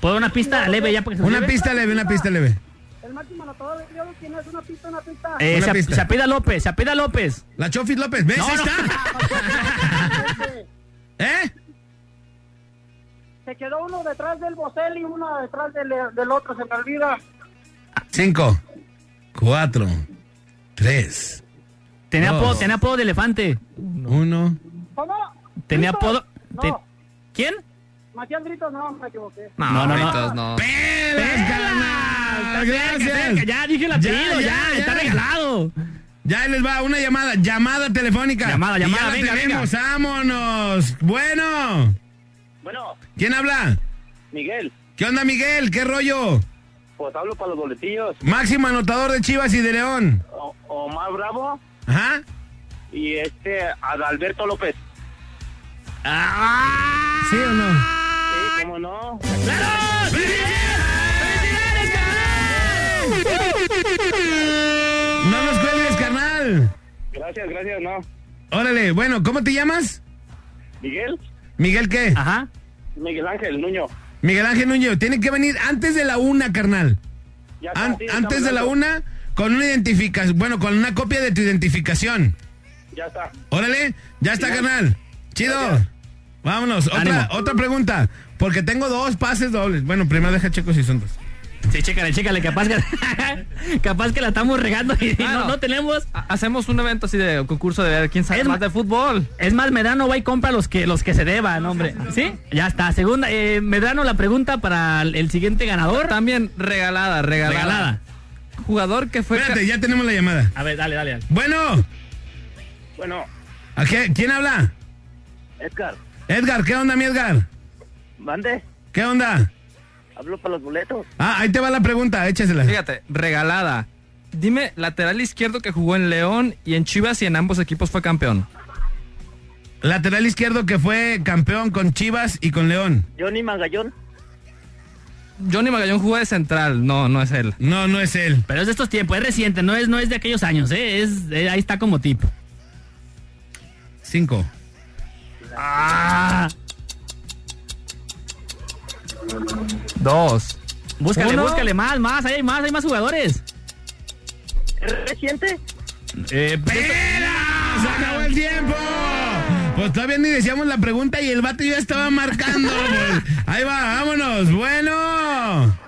C: ¿Puedo una pista leve ya? para que se
B: Una pista leve, una pista leve.
M: El máximo anotador de León, ¿quién es? Una pista, una pista.
C: Eh,
B: Una
C: se,
B: pista.
C: se apida López, se apida López.
B: La Chofis López, ¿ves?
C: No,
B: Ahí
C: no.
B: está. ¿Eh?
M: Se quedó uno detrás del Bosel y uno detrás del, del otro, se me olvida.
B: Cinco, cuatro, tres,
C: Tenía apodo, tenía apodo de elefante.
B: uno.
M: ¿Cómo?
C: Tenía apodo.
M: No.
C: te- ¿Quién?
M: Matías Gritos, no, me equivoqué.
C: No, no, no.
D: Gritos, no.
B: ¡Pelas, carnal!
C: Cerca, cerca,
B: Gracias.
C: Ya dije el apellido,
B: Ya,
C: ya,
B: ya,
C: está
B: ya.
C: regalado.
B: Ya les va una llamada, llamada telefónica.
C: Llamada,
B: Y
C: llamada,
B: ya la
C: venga,
B: tenemos, vámonos. Bueno,
N: Bueno,
B: ¿quién habla?
N: Miguel,
B: ¿Qué onda, Miguel? ¿Qué rollo?
N: Pues hablo para los boletillos.
B: Máximo anotador de Chivas y de León.
N: O- Omar Bravo
B: Ajá.
N: y este Adalberto López.
B: ¿Sí o no?
N: Sí, cómo no.
B: No nos cuelgues, carnal.
N: Gracias, gracias, no.
B: Órale, bueno, ¿cómo te llamas?
N: Miguel,
B: Miguel, ¿qué?
C: Ajá.
N: Miguel Ángel Nuño.
B: Miguel Ángel Núñez, tiene que venir antes de la una, carnal.
N: Ya está,
B: An-
N: sí,
B: antes de la una, con una identificación, bueno, con una copia de tu identificación.
N: Ya está.
B: Órale, ya está, carnal. Chido. Vámonos, otra, otra pregunta. Porque tengo dos pases dobles. Bueno, primero deja checo si son dos.
C: Sí, chécale, chécale, capaz que, capaz que la estamos regando y
D: Ah,
C: no,
D: no.
C: no tenemos.
D: Ha- Hacemos un evento así de concurso de ver quién sabe
C: Es
D: más de fútbol.
C: Es más, Medrano va y compra los que los que se deban, hombre. ¿Sí? Ya está. Segunda, eh, Medrano, la pregunta para el, el siguiente ganador.
D: También regalada, regalada.
C: Regalada.
D: Jugador que fue.
B: Espérate, ya tenemos la llamada.
C: A ver, dale, dale, dale.
B: Bueno,
N: Bueno,
B: ¿a qué- ¿quién habla?
N: Edgar,
B: Edgar, ¿qué onda, mi Edgar?
N: mande.
B: ¿Qué onda?
N: Hablo para los boletos.
B: Ah, ahí te va la pregunta, échasela.
D: Fíjate, regalada. Dime, lateral izquierdo que jugó en León y en Chivas y en ambos equipos fue campeón.
B: Lateral izquierdo que fue campeón con Chivas y con León.
N: Johnny Magallón.
D: Johnny Magallón jugó de central. No, no es él.
B: No, no es él.
C: Pero es de estos tiempos, es reciente, no es, no es de aquellos años, ¿eh? Es, eh, ahí está como tipo.
B: Cinco.
C: Ah,
D: Dos.
C: búscale,
D: Uno.
C: búscale más, más, ahí hay más, hay más jugadores.
N: ¿Es reciente?
C: Eh,
B: ¡Espera! ¡Se acabó el tiempo! Pues todavía ni decíamos la pregunta y el vato ya estaba marcando. pues. Ahí va, vámonos. Bueno.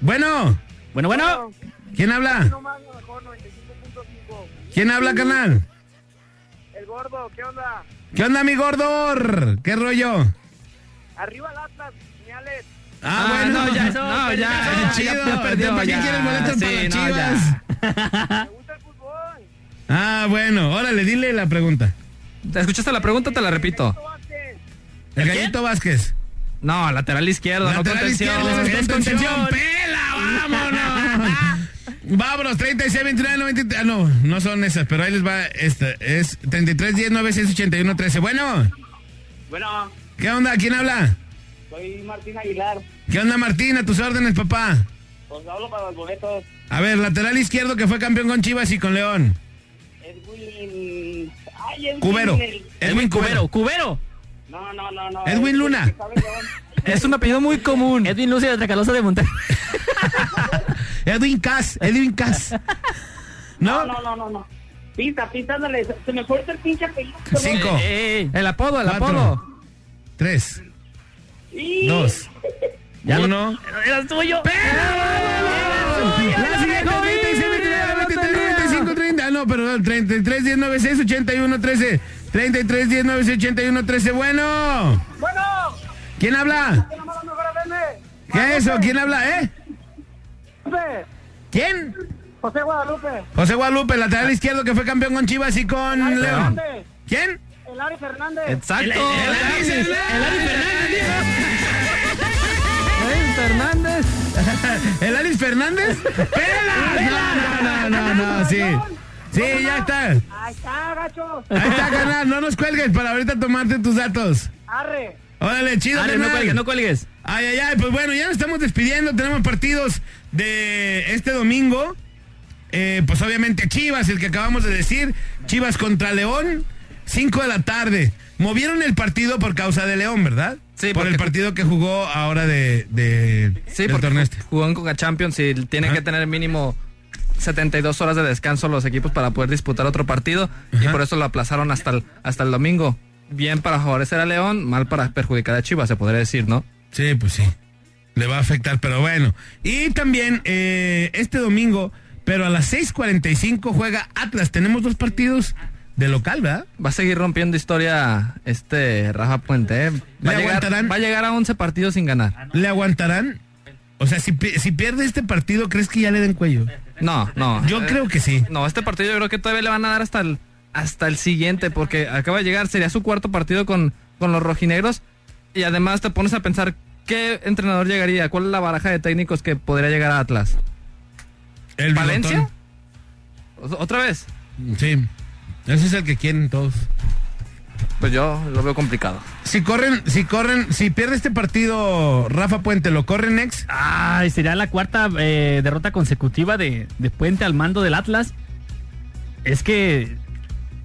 B: Bueno.
C: bueno, bueno.
B: ¿Quién habla?
M: No más, mejor 95.5.
B: ¿Quién habla, canal?
M: El gordo, ¿qué onda?
B: ¿Qué onda, mi gordor? ¿Qué rollo?
M: Arriba el Atlas, señales.
B: Ah,
D: Ah,
B: bueno,
D: no, ya,
C: eso,
D: no, ya,
C: eso,
D: ya,
B: chido.
D: ya perdió,
B: ¿Para boletos
D: Sí,
B: para las
D: no,
B: chivas?
D: ya.
M: Me gusta el fútbol.
B: Ah, bueno, órale, dile la pregunta.
D: ¿Te escuchaste la pregunta? Te la repito.
B: El gallito Vázquez.
D: No, lateral izquierdo, no
B: Lateral
D: contención.
B: izquierdo, es
C: es
B: contención.
C: contención.
B: ¡Pela, vámonos! Vámonos, 36, 29, 93. Ah, no, no son esas, pero ahí les va esta. Es 33, 10, 96, 81, 13. Bueno,
O: Bueno,
B: ¿qué onda? ¿Quién habla?
O: soy Martín Aguilar.
B: ¿Qué onda, Martín? A tus órdenes, papá.
O: Pues hablo para los boletos.
B: A ver, lateral izquierdo que fue campeón con Chivas y con León.
O: Edwin. Ay, Edwin.
B: Cubero.
O: el-
B: Edwin Cubero.
C: Cubero.
O: No, no, no, no.
B: Edwin Luna.
C: Es un apellido muy común. Edwin Lucio de Tracalosa de Monterrey.
B: Edwin Cas, Edwin Cas.
O: No, no, no, no, no. Pista, pista, ándale. Se- Se me corta el pinche apellido.
B: Cinco.
D: El apodo, el
B: Cuatro.
D: apodo.
B: Tres.
O: Y-
B: Dos.
C: Ya lo-
B: uno.
C: Era tuyo.
B: La siguiente, 36, 29, 23, 95, 30. Ah, no, perdón. 33, 10, 96, 81, 13. 33, 10, 96, 81, 13. Bueno.
O: Bueno,
B: ¿Quién habla?
O: ¿qué
B: es eso? ¿Quién habla, eh?
O: Guadalupe.
B: ¿Quién?
O: José Guadalupe.
B: José Guadalupe, lateral izquierdo que fue campeón con Chivas y con León. ¿Quién?
O: El Ari Fernández.
D: Exacto.
B: El- el- el- el- el-
D: Ey, Fernández.
B: ¿El Alice Fernández? ¡Pela! No, no, no, no, no, sí. Sí, ya está.
O: Ahí está, gacho.
B: Ahí está, carnal. No nos cuelgues para ahorita tomarte tus datos.
O: Arre.
B: Órale, chido,
C: Dale, no cuelgues, no cuelgues.
B: Ay, ay, ay, pues bueno, ya nos estamos despidiendo. Tenemos partidos de este domingo. Eh, pues obviamente Chivas, el que acabamos de decir. Chivas contra León, 5 de la tarde. Movieron el partido por causa de León, ¿verdad?
D: Sí,
B: por el partido que jugó ahora de, de
D: Sí,
B: del torneo este.
D: jugó en Coca Champions y tienen
B: Ajá.
D: que tener mínimo 72 horas de descanso los equipos para poder disputar otro partido y por eso lo aplazaron hasta el, hasta el domingo. Bien para favorecer a León, mal para perjudicar a Chivas, se podría decir, ¿no?
B: Sí, pues sí. Le va a afectar, pero bueno. Y también eh, este domingo, pero a las 6:45 juega Atlas. Tenemos dos partidos de local, ¿verdad?
D: Va a seguir rompiendo historia este Rafa Puente. ¿eh?
B: ¿Le
D: Va, a llegar,
B: aguantarán?
D: va a llegar a 11 partidos sin ganar.
B: ¿Le aguantarán? O sea, si, si pierde este partido, ¿crees que ya le den cuello?
D: No, no.
B: Yo
D: Eh,
B: creo que sí.
D: No, este partido yo creo que todavía le van a dar hasta el, hasta el siguiente, porque acaba de llegar, sería su cuarto partido con, con los rojinegros. Y además te pones a pensar, ¿qué entrenador llegaría? ¿Cuál es la baraja de técnicos que podría llegar a Atlas?
B: El
D: ¿Valencia? ¿O- ¿Otra vez?
B: Sí. Ese es el que quieren todos.
D: Pues yo lo veo complicado.
B: Si corren, si corren, si pierde este partido, Rafa Puente, ¿lo corren ex?
C: Ay, sería la cuarta eh, derrota consecutiva de, de Puente al mando del Atlas. Es que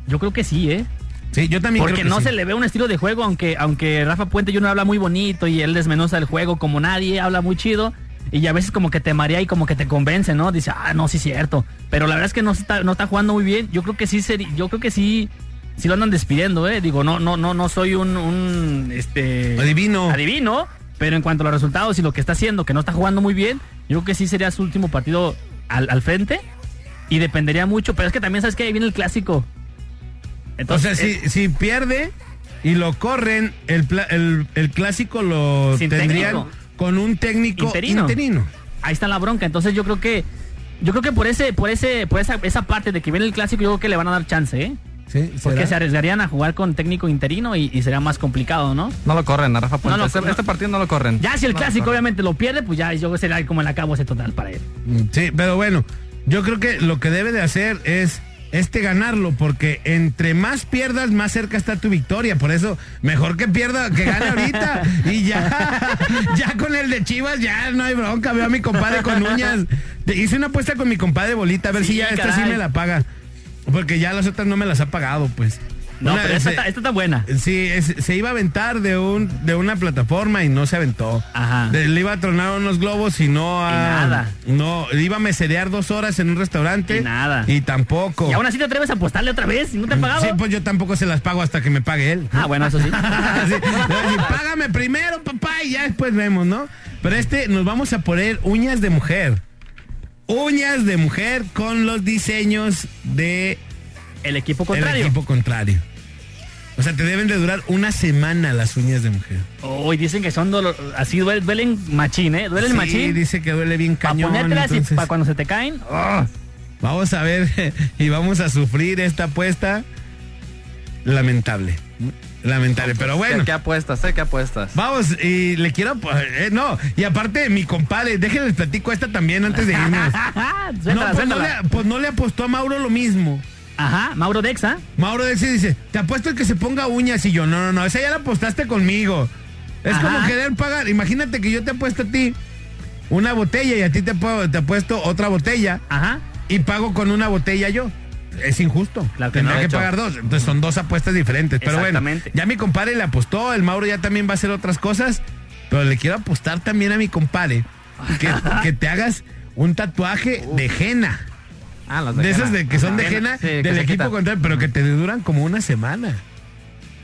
C: yo creo que sí, ¿eh?
B: Sí, yo también
C: Porque
B: creo que
C: no
B: sí.
C: se le ve un estilo de juego, aunque, aunque Rafa Puente Jr. habla muy bonito y él desmenuza el juego como nadie, habla muy chido. Y a veces como que te marea y como que te convence, ¿no? Dice, ah, no, sí es cierto. Pero la verdad es que no está, no está jugando muy bien. Yo creo que sí yo creo que sí, sí lo andan despidiendo, ¿eh? Digo, no, no, no, no soy un, un este
B: Adivino.
C: adivino, pero en cuanto a los resultados y lo que está haciendo, que no está jugando muy bien, yo creo que sí sería su último partido al, al frente. Y dependería mucho, pero es que también sabes que ahí viene el clásico.
B: o sea,
C: eh,
B: si, si pierde y lo corren, el, el, el clásico lo
C: Sin
B: tendrían
C: técnico.
B: Con un técnico
C: Interino.
B: interino.
C: ahí está la bronca. Entonces yo creo que yo creo que por ese por ese por esa, esa parte de que viene el clásico yo creo que le van a dar chance, ¿eh?
B: Sí,
C: Porque
B: ¿será?
C: se arriesgarían a jugar con técnico interino y, y sería más complicado, ¿no?
D: No lo corren a Rafa Puente.
C: No lo-
D: este,
C: no.
D: este partido no lo corren.
C: Ya si el
D: No
C: clásico obviamente lo pierde, pues ya yo será como el acabo ese total para él.
B: Sí, pero bueno, yo creo que lo que debe de hacer es este ganarlo, porque entre más pierdas, más cerca está tu victoria. Por eso, mejor que pierda, que gane ahorita. Y ya, ya con el de Chivas, ya no hay bronca. Veo a mi compadre con uñas. Hice una apuesta con mi compadre Bolita, a ver
C: Sí,
B: si ya esta sí me la paga. Porque ya las otras no me las ha pagado, pues.
C: No,
B: Una-
C: pero esta,
B: se-
C: está, esta está buena.
B: Sí, es- se iba a aventar de un de una plataforma y no se aventó.
C: Ajá.
B: De- le iba a tronar unos globos y no a.
C: Y nada.
B: No, le iba a meserear dos horas en un restaurante.
C: Y nada.
B: Y tampoco.
C: Y aún así te atreves a apostarle otra vez y no te han pagado.
B: Sí, pues yo tampoco se las pago hasta que me pague él.
C: Ah, bueno, eso sí.
B: Sí, págame primero, papá, y ya después vemos, ¿no? Pero este nos vamos a poner uñas de mujer. Uñas de mujer con los diseños de
C: El equipo
B: el
C: contrario.
B: equipo contrario. O sea, te deben de durar una semana las uñas de mujer.
C: Hoy dicen que son dolor, así duelen, duelen machín, ¿eh? Duelen
B: Sí,
C: machín.
B: dice que duele bien
C: Para
B: cañón.
C: ponértelas y
B: entonces-
C: para cuando se te caen. ¡oh!
B: Vamos a ver y vamos a sufrir esta apuesta lamentable. Lamentable, pero bueno.
D: ¿Qué, qué apuestas, eh? ¿Qué apuestas?
B: Vamos, y le quiero. eh, no, y aparte, mi compadre, déjenles platico esta también antes de irnos. no, pues no, le, pues no le apostó a Mauro lo mismo.
C: Ajá, Mauro Dexa.
B: Mauro Dexa dice: Te apuesto el que se ponga uñas. Y yo, no, no, no, esa ya la apostaste conmigo. Es
C: Ajá.
B: como querer pagar. Imagínate que yo te apuesto a ti una botella y a ti te, te apuesto otra botella.
C: Ajá.
B: Y pago con una botella yo. Es injusto.
C: Claro que
B: Tendría
C: no.
B: que
C: hecho.
B: pagar dos. Entonces son dos apuestas diferentes. Pero bueno, ya mi compadre le apostó. El Mauro ya también va a hacer otras cosas. Pero le quiero apostar también a mi compadre que, que te hagas un tatuaje de henna.
D: Ah, las
B: De, esas
D: henna.
B: de que son de
D: Ajá.
B: henna
D: Sí,
B: del equipo contrario, pero que te duran como una semana.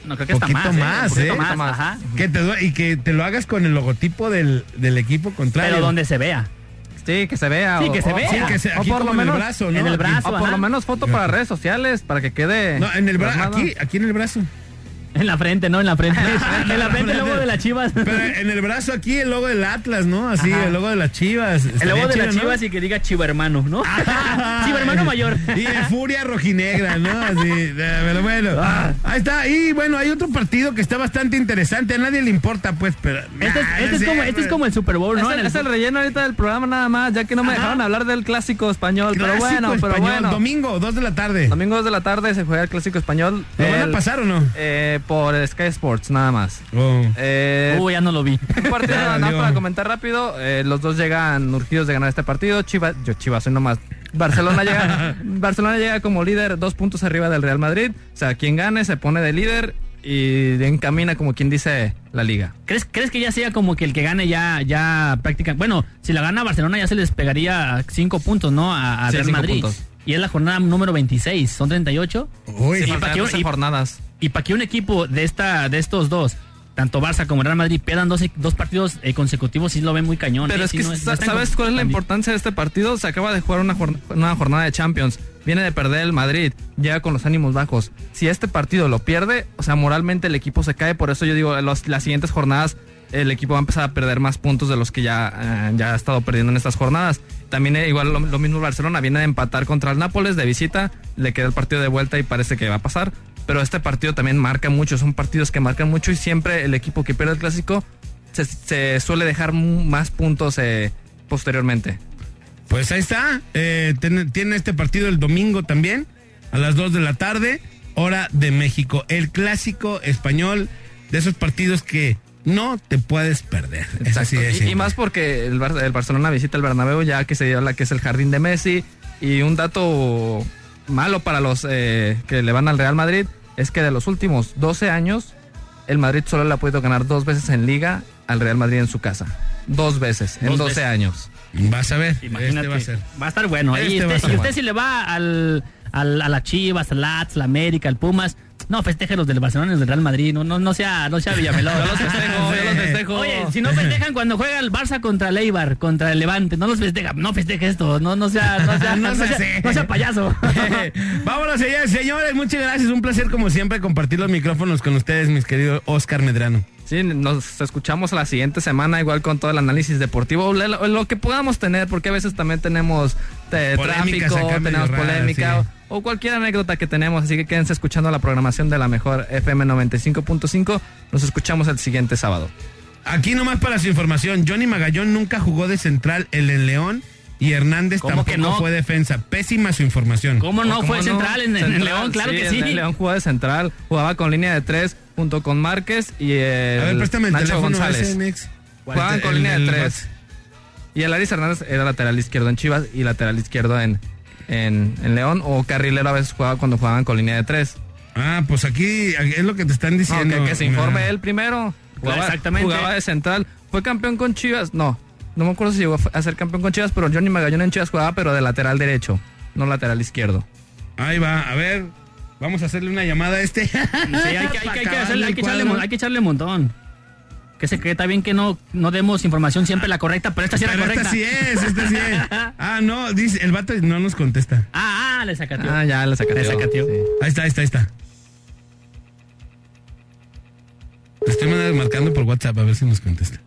C: No, creo que está
B: poquito
C: más. ¿eh?
B: más,
C: Un poquito
B: ¿eh?
C: más, ajá.
B: Que te y que te lo hagas con el logotipo del, del equipo contrario.
C: Pero donde se vea.
D: Sí, que se vea.
C: Sí,
D: o-
C: que se
D: o-
C: vea.
B: Sí, que se-
D: o
B: aquí
D: por
B: como
D: lo
B: en el
D: menos
B: brazo, ¿no?
C: en el
B: Aquí-
C: brazo.
D: O por
C: ajá.
D: lo menos foto para redes sociales, para que quede.
B: No, en el brazo, aquí, aquí en el brazo.
C: En la frente, ¿no? En la frente. en la frente el logo de las chivas.
B: Pero en el brazo aquí el logo del Atlas, ¿no? Así,
C: Ajá.
B: el logo de las chivas.
C: El logo de las chivas y que diga chiva hermano, ¿no? chiva hermano mayor.
B: Y de furia rojinegra, ¿no? Así, pero bueno.
C: Ah.
B: Ahí está. Y bueno, hay otro partido que está bastante interesante. A nadie le importa, pues, pero.
C: Este es,
B: Nah,
C: este es como, este es
B: pues.
C: como el Super Bowl, ¿no?
D: Es el, es el relleno ahorita del programa nada más, ya que no me
C: Ajá.
D: dejaron hablar del clásico español. pero
B: Clásico
D: bueno, pero
B: español,
D: bueno.
B: Domingo, 2 de la tarde.
D: Domingo 2 de la tarde se juega el clásico español.
B: ¿Lo van a pasar o no?
D: eh, por Sky Sports, nada más.
B: Oh.
D: Eh,
C: Uh, ya no lo vi.
D: un partido
B: Ya
D: nada más
B: valió.
D: para comentar rápido. eh, los dos llegan urgidos de ganar este partido. Chivas, yo Chivas soy nomás. Barcelona llega, Barcelona llega como líder dos puntos arriba del Real Madrid. O sea, quien gane se pone de líder y encamina como quien dice la liga.
C: ¿Crees, ¿Crees que ya sea como que el que gane ya, ya prácticamente... Bueno, si la gana Barcelona ya se les pegaría cinco puntos, ¿no? A, a
D: Sí,
C: Real Madrid.
D: puntos.
C: Y es la jornada número 26, son 38.
B: Uy,
C: Sí,
D: Sí,
C: para que un-
D: 12
C: y-
D: jornadas.
C: Y para que un equipo de esta de estos dos, tanto Barça como Real Madrid, pierdan dos, dos partidos eh, consecutivos, sí lo ven muy cañón.
D: Pero
C: eh,
D: es que,
C: no no tan
D: ¿sabes cuál es la
C: tan-
D: importancia de este partido? Se acaba de jugar una, jorn- una jornada de Champions. Viene de perder el Madrid. Llega con los ánimos bajos. Si este partido lo pierde, o sea, moralmente el equipo se cae. Por eso yo digo, los- las siguientes jornadas el equipo va a empezar a perder más puntos de los que ya, eh, ya ha estado perdiendo en estas jornadas. También eh, igual lo, mismo el Barcelona. Viene de empatar contra el Nápoles de visita. Le queda el partido de vuelta y parece que va a pasar. Pero este partido también marca mucho. Son partidos que marcan mucho y siempre el equipo que pierde el clásico se, suele dejar más puntos eh, posteriormente.
B: Pues ahí está. Eh, tiene, tiene este partido el domingo también, a las 2 de la tarde, hora de México. El clásico español de esos partidos que no te puedes perder. Es así de
D: Y- más porque el, Bar- el Barcelona visita el Bernabéu ya que se habla que es el jardín de Messi. Y un dato malo para los eh, que le van al Real Madrid es que de los últimos 12 años, el Madrid solo le ha podido ganar dos veces en liga al Real Madrid en su casa. Dos veces, en
C: Dos
D: 12
C: veces.
D: años.
B: Vas a ver.
C: Imagínate.
B: Este va a ser.
C: Va a estar bueno.
B: Este
C: y usted,
B: estar
C: y usted
B: bueno.
C: si le va al, al- a las Chivas, al Lats, al América, al Pumas, no festeje los del Barcelona y los del Real Madrid. No, no, no sea, no sea Villamelón.
D: Yo los festejo, yo los festejo.
C: Oye, si no festejan cuando juega el Barça contra el Eibar, contra el Levante, no los festeja, no festeje esto, no, no sea, no sea,
B: No
C: no,
B: sea
C: sea,
B: así.
C: no sea payaso.
B: Vámonos, señores, señores, muchas gracias. Un placer, como siempre, compartir los micrófonos con ustedes, mis queridos Oscar Medrano.
D: Sí, nos escuchamos la siguiente semana, igual con todo el análisis deportivo, lo, lo que podamos tener, porque a veces también tenemos eh,
B: Polémicas
D: tráfico, tenemos polémica
B: sí.
D: o, o cualquier anécdota que tenemos, así que quédense escuchando la programación de la mejor FM 95.5. Nos escuchamos el siguiente sábado.
B: Aquí nomás para su información, Johnny Magallón nunca jugó de central el en León y Hernández
C: ¿Cómo que
B: tampoco
C: no?
B: fue defensa. Pésima su información.
C: ¿Cómo no?
D: ¿Cómo
C: Fue
D: no?
C: central en, en
D: Central,
C: León, claro que sí.
D: en León jugaba de central, jugaba con línea de tres junto con Márquez y el
B: A ver, préstame el
D: Nacho González.
B: Nex.
D: Jugaban con línea de tres. Y el Aris Hernández era lateral izquierdo en Chivas y lateral izquierdo en, en, en León. O carrilero a veces jugaba cuando jugaban con línea de tres.
B: Ah, pues aquí es lo que te están
D: No,
B: diciendo.
D: que, que se informe
B: Ah.
D: él primero. Jugaba,
C: Exactamente.
D: Jugaba de central. Fue campeón con Chivas. No, no me acuerdo si llegó a ser campeón con Chivas, pero Johnny Magallón en Chivas jugaba, pero de lateral derecho, no lateral izquierdo.
B: Ahí va, a ver. Vamos a hacerle una llamada a este.
C: Sí, hay que, hay que- hay que
B: Para acabarle
C: hacerle- hay
B: el
C: que echarle,
B: cuadro.
C: mon- hay que echarle un montón. Que se cree, está bien que no, no demos información siempre la correcta, pero esta sí era
B: Pero
C: correcta.
B: esta sí es, esta sí es. Ah, no, dice, el vato no nos contesta.
C: Ah, ah, le sacateó.
D: Ah, ya, le sacateó.
C: Le sacateó.
D: Sí.
B: Ahí está, ahí está, ahí está. Le estoy marcando por WhatsApp a ver si nos contesta.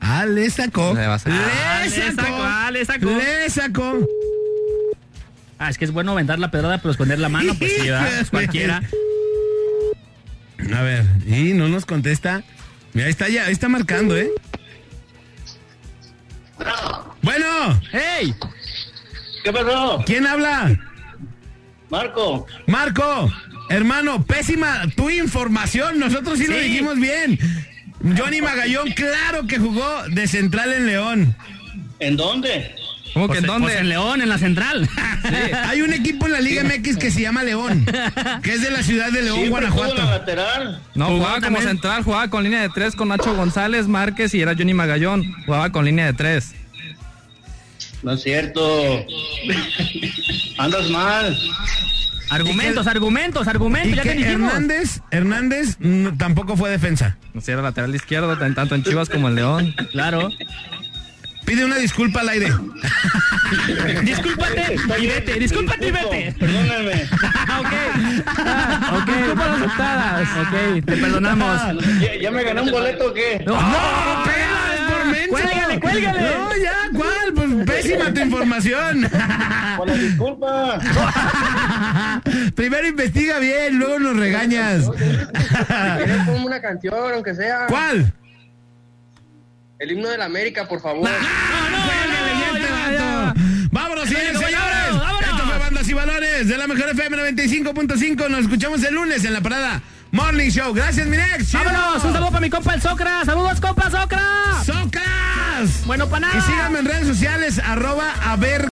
B: Ah, le sacó.
D: Le.
C: Ah,
B: Le
C: le
B: sacó.
C: sacó, ah, le sacó.
B: Le sacó.
C: Ah, es que es bueno aventar la pedrada pero esconder la mano, pues sí, ¿verdad? Pues cualquiera.
B: A ver, y no nos contesta. Mira, ahí está ya, ahí está marcando, ¿eh? Bueno.
C: ¡Hey!
O: ¿Qué pasó?
B: ¿Quién habla?
O: Marco.
B: Marco, hermano, pésima tu información. Nosotros sí, lo
O: Sí.
B: dijimos bien. Johnny Magallón, claro que jugó de central en León.
O: ¿En dónde?
D: ¿Cómo
C: Pues,
D: que en dónde?
C: pues en León, en la central.
B: Hay un equipo en la Liga MX que se llama León, que es de la ciudad de León,
O: Siempre en la
B: Guanajuato.
O: lateral.
D: No,
C: Jugaba
D: jugaba como central, jugaba con línea de tres con Nacho González, Márquez y era Johnny Magallón. Jugaba con línea de tres.
O: No es cierto. Andas mal.
C: Argumentos, argumentos, argumentos,
B: Y
C: ya
B: que
C: te dijimos.
B: Hernández, Hernández mm, tampoco fue defensa.
D: No sé, era lateral izquierdo, tan- tanto en Chivas como en León.
C: Claro.
B: Pide una disculpa al aire.
C: Discúlpate y vete, discúlpate y vete.
O: Perdóname.
C: ok. Ah, ok, disculpas aceptadas. Ok, te perdonamos.
O: ¿Ya, ya me gané un boleto o qué?
C: No,
B: ¡No, pelas por menso!
C: Cuélgale, cuélgale.
B: No, ya, ¿cuál? Pues pésima tu información.
O: Por la disculpa.
B: Primero investiga bien, luego nos regañas.
P: ¿Quieres ponme una canción, aunque sea?
B: ¿Cuál?
P: El himno de la América, por favor.
B: Ya este vato. Vámonos, señores,
C: Vámonos,
B: señores.
C: vámonos.
B: Esto fue Bandas y Valores de la Mejor FM 95.5. Nos escuchamos el lunes en la parada Morning Show. Gracias, mi next.
C: Vámonos, un saludo para mi compa el Socra. Saludos, compa Socra.
B: ¡Socas!
C: Bueno, para nada.
B: Y síganme en redes sociales, arroba a ver